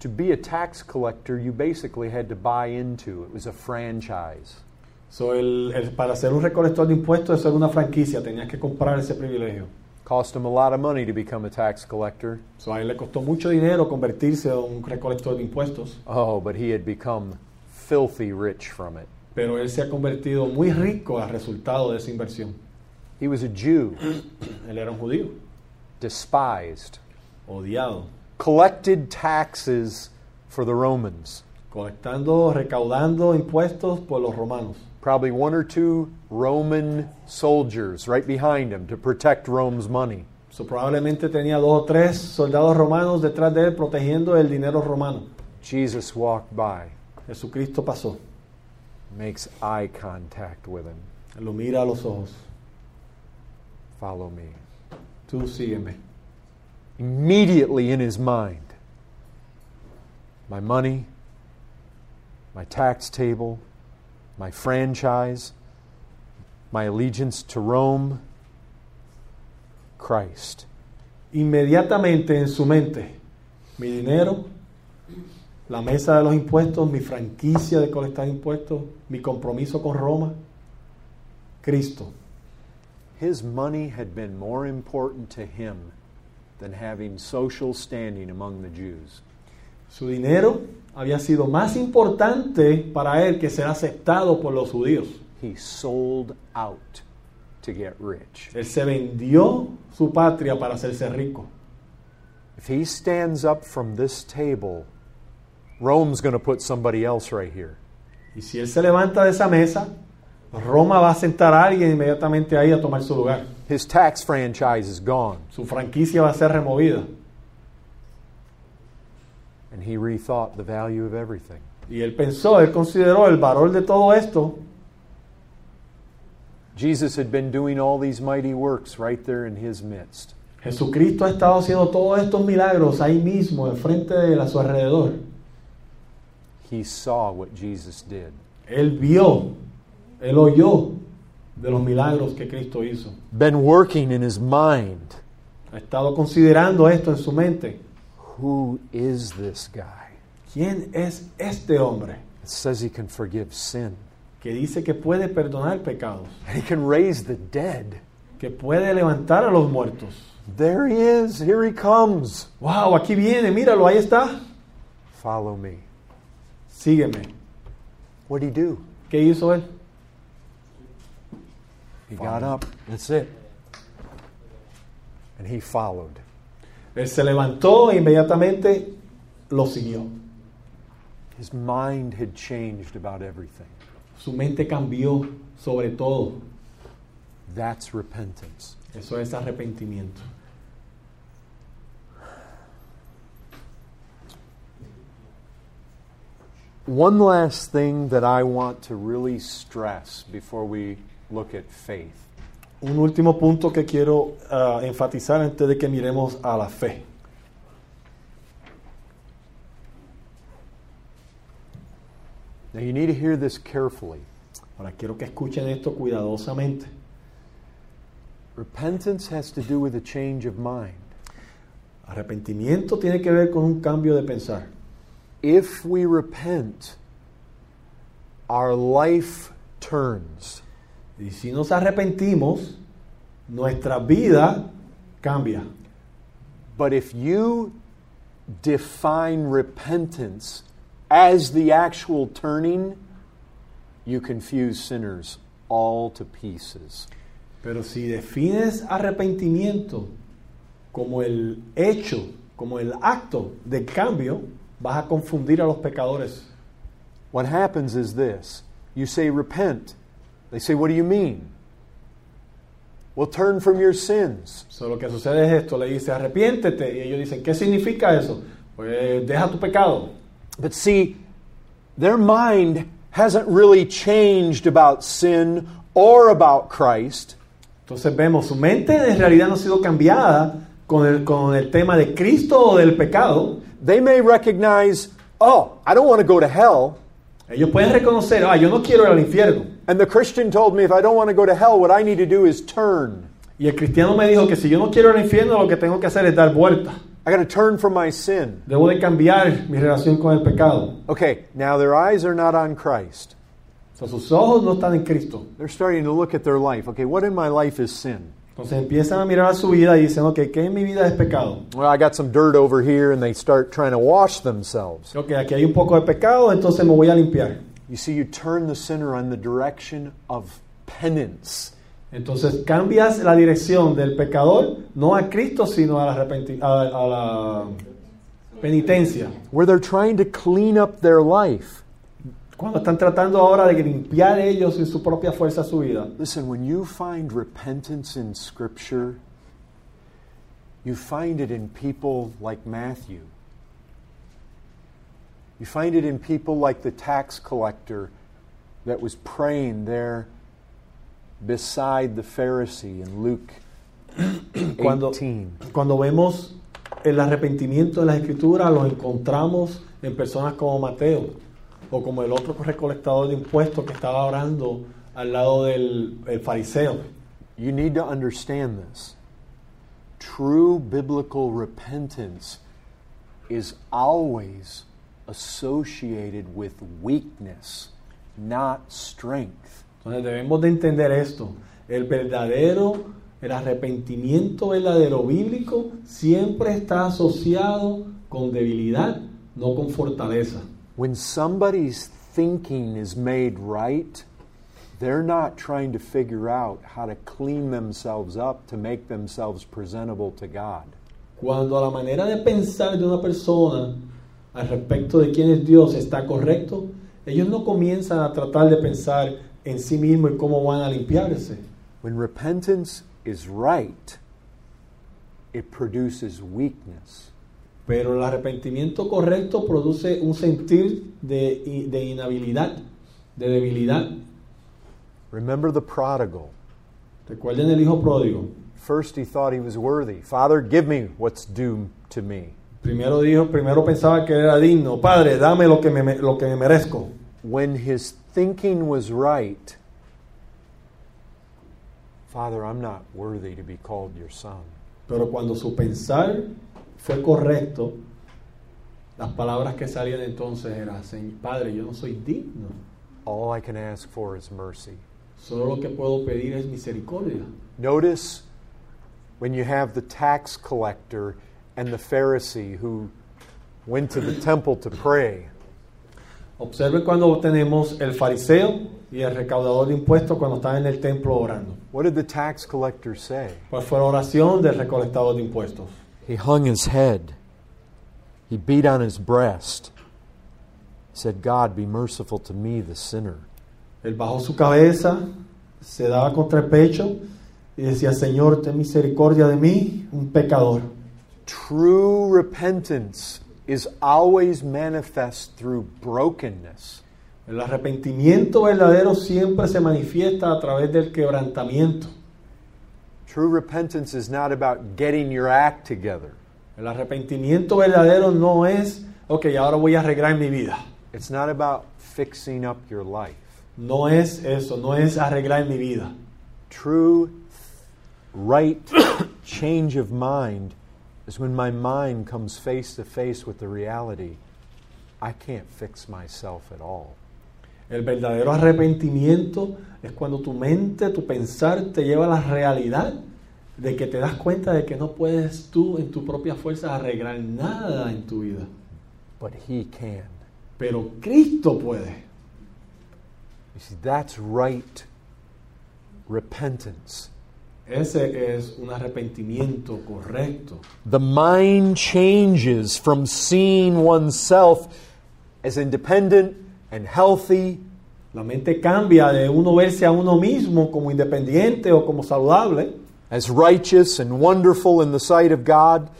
A: To be a tax collector, you basically had to buy into. It was a franchise.
B: So, el- el- para ser un recolector de impuestos, eso era una franquicia, tenías que comprar ese privilegio.
A: Cost him a lot of money to become a tax collector.
B: So, a él le costó mucho dinero convertirse en un recolector de impuestos,
A: Oh, but he had become filthy rich from it.
B: pero él se ha convertido muy rico al resultado de esa inversión.
A: He was a Jew,
B: Él era un judío,
A: despised,
B: odiado,
A: collected taxes for the Romans.
B: colectando, recaudando impuestos por los romanos.
A: Probably one or two Roman soldiers right behind him to protect Rome's money.
B: So, probablemente tenía dos o tres soldados romanos detrás de él protegiendo el dinero romano.
A: Jesus walked by,
B: Jesucristo pasó,
A: makes eye contact with him.
B: lo mira a los ojos.
A: Follow me.
B: Tú sígueme.
A: Immediately in his mind, my money, my tax table, my franchise, my allegiance to Rome, Christ.
B: Inmediatamente en su mente, mi dinero, la mesa de los impuestos, mi franquicia de colectar impuestos, mi compromiso con Roma, Cristo.
A: His money had been more important to him than having social standing among the Jews.
B: Su dinero había sido más importante para él que ser aceptado por los judíos.
A: He sold out to get rich.
B: Él se vendió su patria para hacerse rico.
A: If he stands up from this table, Rome's going to put somebody else right here.
B: Y si él se levanta de esa mesa, Roma va a sentar a alguien inmediatamente ahí a tomar su lugar.
A: His tax franchise is gone.
B: Su franquicia va a ser removida.
A: And he rethought the value of everything.
B: Y él pensó, él consideró el valor de todo esto.
A: Jesus had been doing all these mighty works right there in his midst.
B: Jesucristo ha estado haciendo todos estos milagros ahí mismo, enfrente de a su alrededor.
A: He saw what Jesus did.
B: Él vio, él oyó de los milagros que Cristo hizo.
A: Been working in his mind.
B: Ha estado considerando esto en su mente.
A: Who is this guy?
B: ¿Quién es este hombre
A: It says he can forgive sin.
B: que dice que puede perdonar pecados,
A: He can raise the dead.
B: que puede levantar a los muertos?
A: There he is. Here he comes.
B: ¡Wow! Aquí viene, míralo, ahí está.
A: Follow me.
B: Sígueme.
A: What'd he do?
B: ¿Qué hizo él?
A: He got up. That's it. And he followed.
B: Él se levantó e inmediatamente lo siguió.
A: His mind had changed about everything.
B: Su mente cambió sobre todo.
A: That's repentance.
B: Eso es arrepentimiento.
A: One last thing that I want to really stress before we look at faith.
B: Un último punto que quiero ah, enfatizar antes de que miremos a la fe.
A: Now, you need to hear this carefully.
B: Ahora quiero que escuchen esto cuidadosamente.
A: Repentance has to do with a change of mind.
B: Arrepentimiento tiene que ver con un cambio de pensar.
A: If we repent, our life turns.
B: Y si nos arrepentimos, nuestra vida cambia.
A: But if you define repentance as the actual turning, you confuse sinners all to pieces.
B: Pero si defines arrepentimiento como el hecho, como el acto del cambio, vas a confundir a los pecadores.
A: What happens is this you say, repent. They say, what do you mean? Well, turn from your sins.
B: So, lo que sucede es esto, le dice arrepiéntete y ellos dicen, ¿qué significa eso? Pues deja tu pecado.
A: But see, their mind hasn't really changed about sin or about Christ.
B: Entonces vemos, su mente en realidad no ha sido cambiada con el, con el tema de Cristo o del pecado.
A: They may recognize, oh, I don't want to go to hell.
B: Ellos pueden reconocer, ah, yo no quiero ir al infierno.
A: And the Christian told me if I don't want to go to hell, what I need to do is turn.
B: Y el cristiano me dijo que si yo no quiero ir al infierno, lo que tengo que hacer es dar vuelta.
A: I got to turn from my sin.
B: Debo de cambiar mi relación con el pecado.
A: Okay, now their eyes are not on Christ.
B: O sea, sus ojos no están en Cristo.
A: They're starting to look at their life. Okay, what in my life is sin?
B: Entonces empiezan a mirar a su vida y dicen, ok, ¿qué en mi vida es pecado?
A: Well, I got some dirt over here, and they start trying to wash themselves.
B: Ok, aquí hay un poco de pecado, entonces me voy a limpiar.
A: You see, you turn the sinner in the direction of penance.
B: Entonces cambias la dirección del pecador, no a Cristo, sino a la, a, a la penitencia.
A: where they're trying to clean up their life.
B: Cuando están tratando ahora de limpiar ellos en su propia fuerza su vida.
A: Listen, when you find repentance in Scripture, you find it in people like Matthew. You find it in people like the tax collector that was praying there beside the Pharisee in Luke *clears throat*
B: Cuando,
A: 18.
B: cuando vemos el arrepentimiento en las escrituras, lo encontramos en personas como Mateo o como el otro recolectador de impuestos que estaba orando al lado del el fariseo.
A: You need to understand this. True biblical repentance is always associated with weakness, not strength.
B: Entonces debemos de entender esto. El verdadero, el arrepentimiento verdadero bíblico siempre está asociado con debilidad, no con fortaleza.
A: When somebody's thinking is made right, they're not trying to figure out how to clean themselves up to make themselves presentable to God.
B: Cuando la manera de pensar de una persona al respecto de quién es Dios está correcto, ellos no comienzan a tratar de pensar en sí mismos y cómo van a limpiarse.
A: When repentance is right, it produces weakness.
B: Pero el arrepentimiento correcto produce un sentir de, de inhabilidad, de debilidad.
A: Remember the prodigal.
B: Recuerden el hijo pródigo.
A: First, he thought he was worthy. Father, give me what's due to me.
B: Primero dijo, primero pensaba que era digno. Padre, dame lo que me, lo que me merezco.
A: When his thinking was right, Father, I'm not worthy to be called your son.
B: Pero cuando su pensar fue correcto, las palabras que salían entonces eran, "Señor, Padre, yo no soy digno.
A: All I can ask for is mercy.
B: Solo lo que puedo pedir es misericordia.
A: Notice when you have the tax collector and the Pharisee who went to the temple to pray.
B: Observen cuando tenemos el fariseo y el recaudador de impuestos cuando están en el templo orando.
A: What did the tax collector say?
B: ¿Cuál fue la oración del recolectador de impuestos?
A: He hung his head. He beat on his breast. He said, God, be merciful to me, the sinner.
B: Él bajó su cabeza, se daba contra el pecho y decía, Señor, ten misericordia de mí, un pecador.
A: True repentance is always manifest through brokenness.
B: El arrepentimiento verdadero siempre se manifiesta a través del quebrantamiento.
A: True repentance is not about getting your act together.
B: El arrepentimiento verdadero no es, ok, ahora voy a arreglar mi vida.
A: It's not about fixing up your life.
B: No es eso, no es arreglar mi vida.
A: True, right *coughs* change of mind is when my mind comes face to face with the reality I can't fix myself at all.
B: El verdadero arrepentimiento es cuando tu mente, tu pensar te lleva a la realidad de que te das cuenta de que no puedes tú en tu propia fuerza arreglar nada en tu vida.
A: But He can.
B: pero Cristo puede.
A: You see, that's right repentance.
B: Ese es un arrepentimiento correcto.
A: The mind changes from seeing oneself as independent and healthy
B: La mente cambia de uno verse a uno mismo como independiente o como saludable,
A: as righteous and wonderful in the sight of God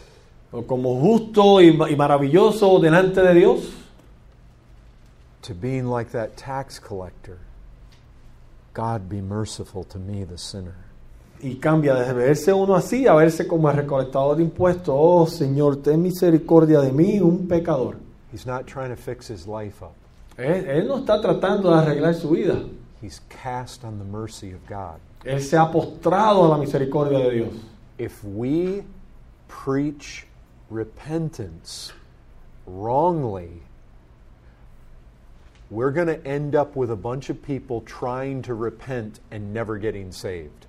B: o como justo y, y maravilloso delante de Dios,
A: to being like that tax collector. God be merciful to me, the sinner.
B: Y cambia de verse uno así a verse como el recolectador de impuestos. Oh Señor, ten misericordia de mí, un pecador.
A: He's not trying to fix his life up.
B: Él, él no está tratando de arreglar su vida.
A: He's cast on the mercy of God.
B: Él se ha postrado a la misericordia de Dios.
A: If we preach repentance wrongly, we're going to end up with a bunch of people trying to repent and never getting saved.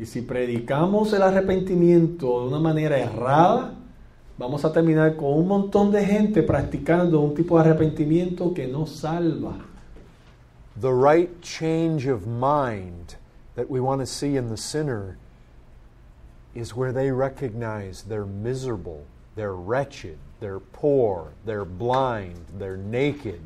B: Y si predicamos el arrepentimiento de una manera errada, vamos a terminar con un montón de gente practicando un tipo de arrepentimiento que no salva.
A: The right change of mind that we want to see in the sinner is where they recognize they're miserable, they're wretched, they're poor, they're blind, they're naked.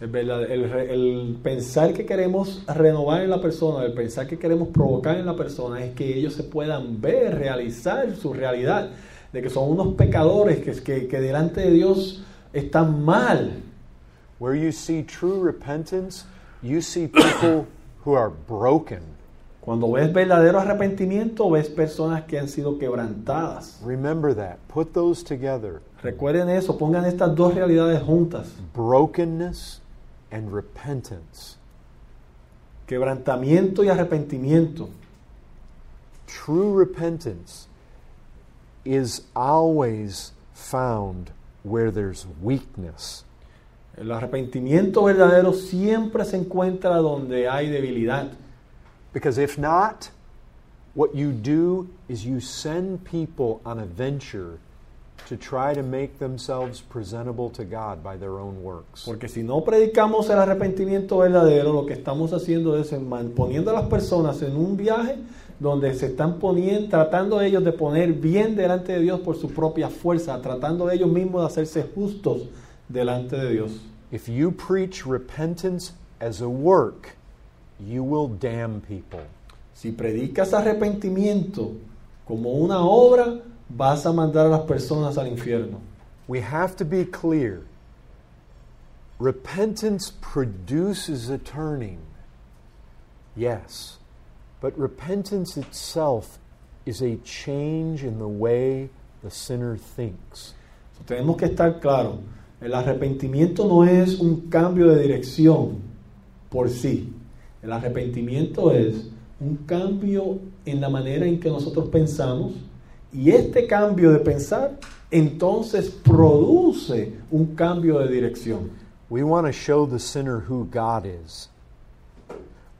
B: El, el el pensar que queremos renovar en la persona, el pensar que queremos provocar en la persona es que ellos se puedan ver, realizar su realidad, de que son unos pecadores que, que, que delante de Dios están mal.
A: Where you see true repentance, you see people *coughs* who are broken.
B: Cuando ves verdadero arrepentimiento, ves personas que han sido quebrantadas.
A: Remember that. Put those together
B: Recuerden eso, pongan estas dos realidades juntas.
A: brokenness and repentance.
B: Quebrantamiento y arrepentimiento.
A: True repentance is always found where there's weakness.
B: El arrepentimiento verdadero siempre se encuentra donde hay debilidad.
A: Because if not, what you do is you send people on a venture to try to make themselves presentable to God by their own works.
B: Porque si no predicamos el arrepentimiento verdadero, lo que estamos haciendo es poniendo a las personas en un viaje donde se están poniendo, tratando ellos de poner bien delante de Dios por su propia fuerza, tratando ellos mismos de hacerse justos delante de Dios.
A: If you preach repentance as a work, you will damn people.
B: Si predicas arrepentimiento como una obra, vas a mandar a las personas al infierno.
A: We have to be clear. Repentance produces a turning. Yes. But repentance itself is a change in the way the sinner thinks.
B: Tenemos que estar claros, el arrepentimiento no es un cambio de dirección por sí. El arrepentimiento es un cambio en la manera en que nosotros pensamos y este cambio de pensar entonces produce un cambio de dirección.
A: We want to show the sinner who God is,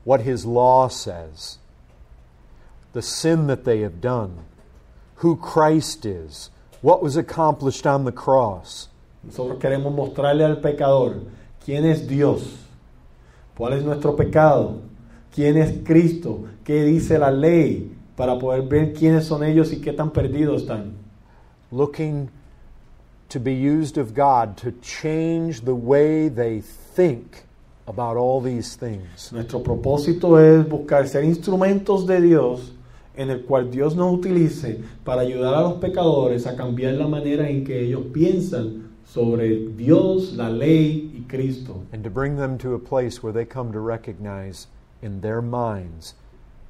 A: what His law says, the sin that they have done, who Christ is, what was accomplished on the cross.
B: Nosotros queremos mostrarle al pecador quién es Dios, cuál es nuestro pecado, quién es Cristo, qué dice la ley, para poder ver quiénes son ellos y qué tan perdidos están.
A: looking to be used of God to change the way they think about all these things.
B: Nuestro propósito es buscar ser instrumentos de Dios en el cual Dios nos utilice para ayudar a los pecadores a cambiar la manera en que ellos piensan sobre Dios, la ley y Cristo.
A: And to bring them to a place where they come to recognize in their minds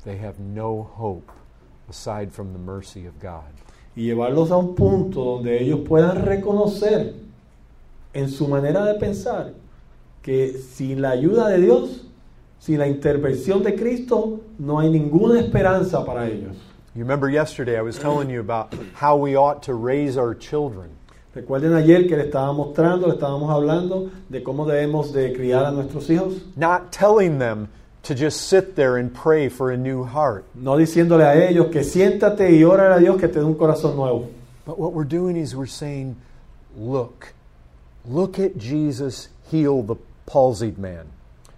A: they have no hope aside from the mercy of God.
B: y llevarlos a un punto donde ellos puedan reconocer en su manera de pensar que sin la ayuda de Dios, sin la intervención de Cristo, no hay ninguna esperanza para ellos.
A: You remember yesterday I was telling you about how we ought to raise our children.
B: Recuerden ayer que le estaba mostrando, le estábamos hablando de cómo debemos de criar a nuestros hijos,
A: Not telling them to just sit there and pray for a new heart.
B: no diciéndole a ellos que siéntate y órale a Dios que te dé un corazón nuevo.
A: But what we're doing is we're saying, look, look at Jesus. heal the palsied man.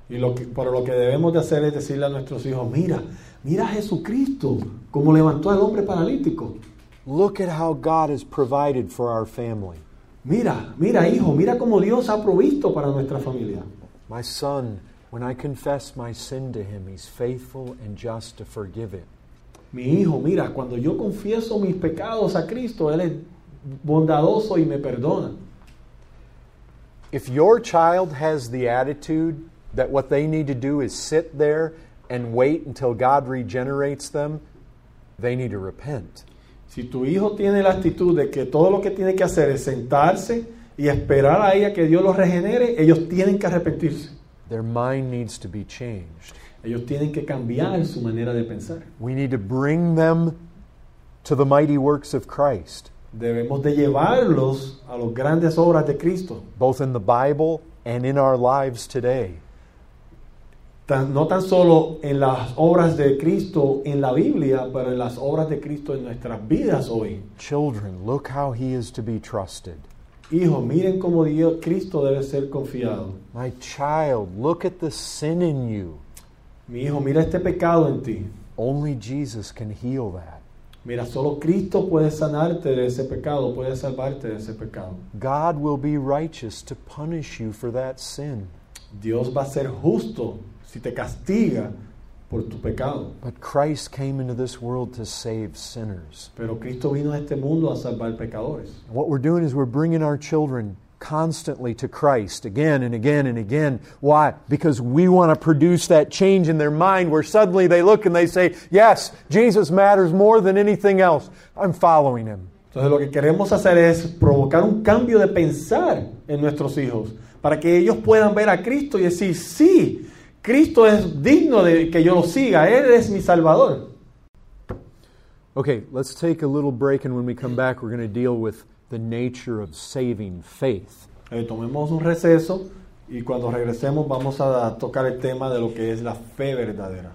B: Y lo que, pero lo que debemos de hacer es decirle a nuestros hijos, mira, mira a Jesucristo, como levantó al hombre paralítico.
A: Look at how God has provided for our family.
B: Mira, mira hijo, mira cómo Dios ha provisto para nuestra familia.
A: My son, when I confess my sin to him, he's faithful and just to forgive it.
B: Mi hijo, mira, cuando yo confieso mis pecados a Cristo, Él es bondadoso y me perdona.
A: If your child has the attitude that what they need to do is sit there and wait until God regenerates them, they need to repent.
B: Si tu hijo tiene la actitud de que todo lo que tiene que hacer es sentarse y esperar a ella que Dios los regenere, ellos tienen que arrepentirse.
A: Their mind needs to be changed.
B: Ellos tienen que cambiar su manera de pensar.
A: We need to bring them to the mighty works of Christ,
B: Debemos de llevarlos a las grandes obras de Cristo.
A: both in the Bible and in our lives today.
B: Tan- no tan solo en las obras de Cristo en la Biblia, pero en las obras de Cristo en nuestras vidas hoy.
A: Children, look how he is to be trusted.
B: Hijos, miren cómo Dios, Cristo debe ser confiado.
A: My child, look at the sin in you.
B: Mi hijo, mira este pecado en ti.
A: Only Jesus can heal that.
B: Mira, solo Cristo puede sanarte de ese pecado, puede salvarte de ese pecado.
A: God will be righteous to punish you for that sin.
B: Dios va a ser justo si te castiga por tu pecado.
A: But Christ came into this world to save sinners.
B: Pero Cristo vino a este mundo a salvar pecadores.
A: And what we're doing is we're bringing our children constantly to Christ again and again and again. Why? Because we want to produce that change in their mind where suddenly they look and they say, Yes, Jesus matters more than anything else. I'm following him.
B: Entonces lo que queremos hacer es provocar un cambio de pensar en nuestros hijos para que ellos puedan ver a Cristo y decir, sí, Cristo es digno de que yo lo siga, Él es mi Salvador.
A: Okay, let's take a little break, and when we come back, we're going to deal with the nature of saving faith.
B: Eh, tomemos un receso y cuando regresemos vamos a tocar el tema de lo que es la fe verdadera.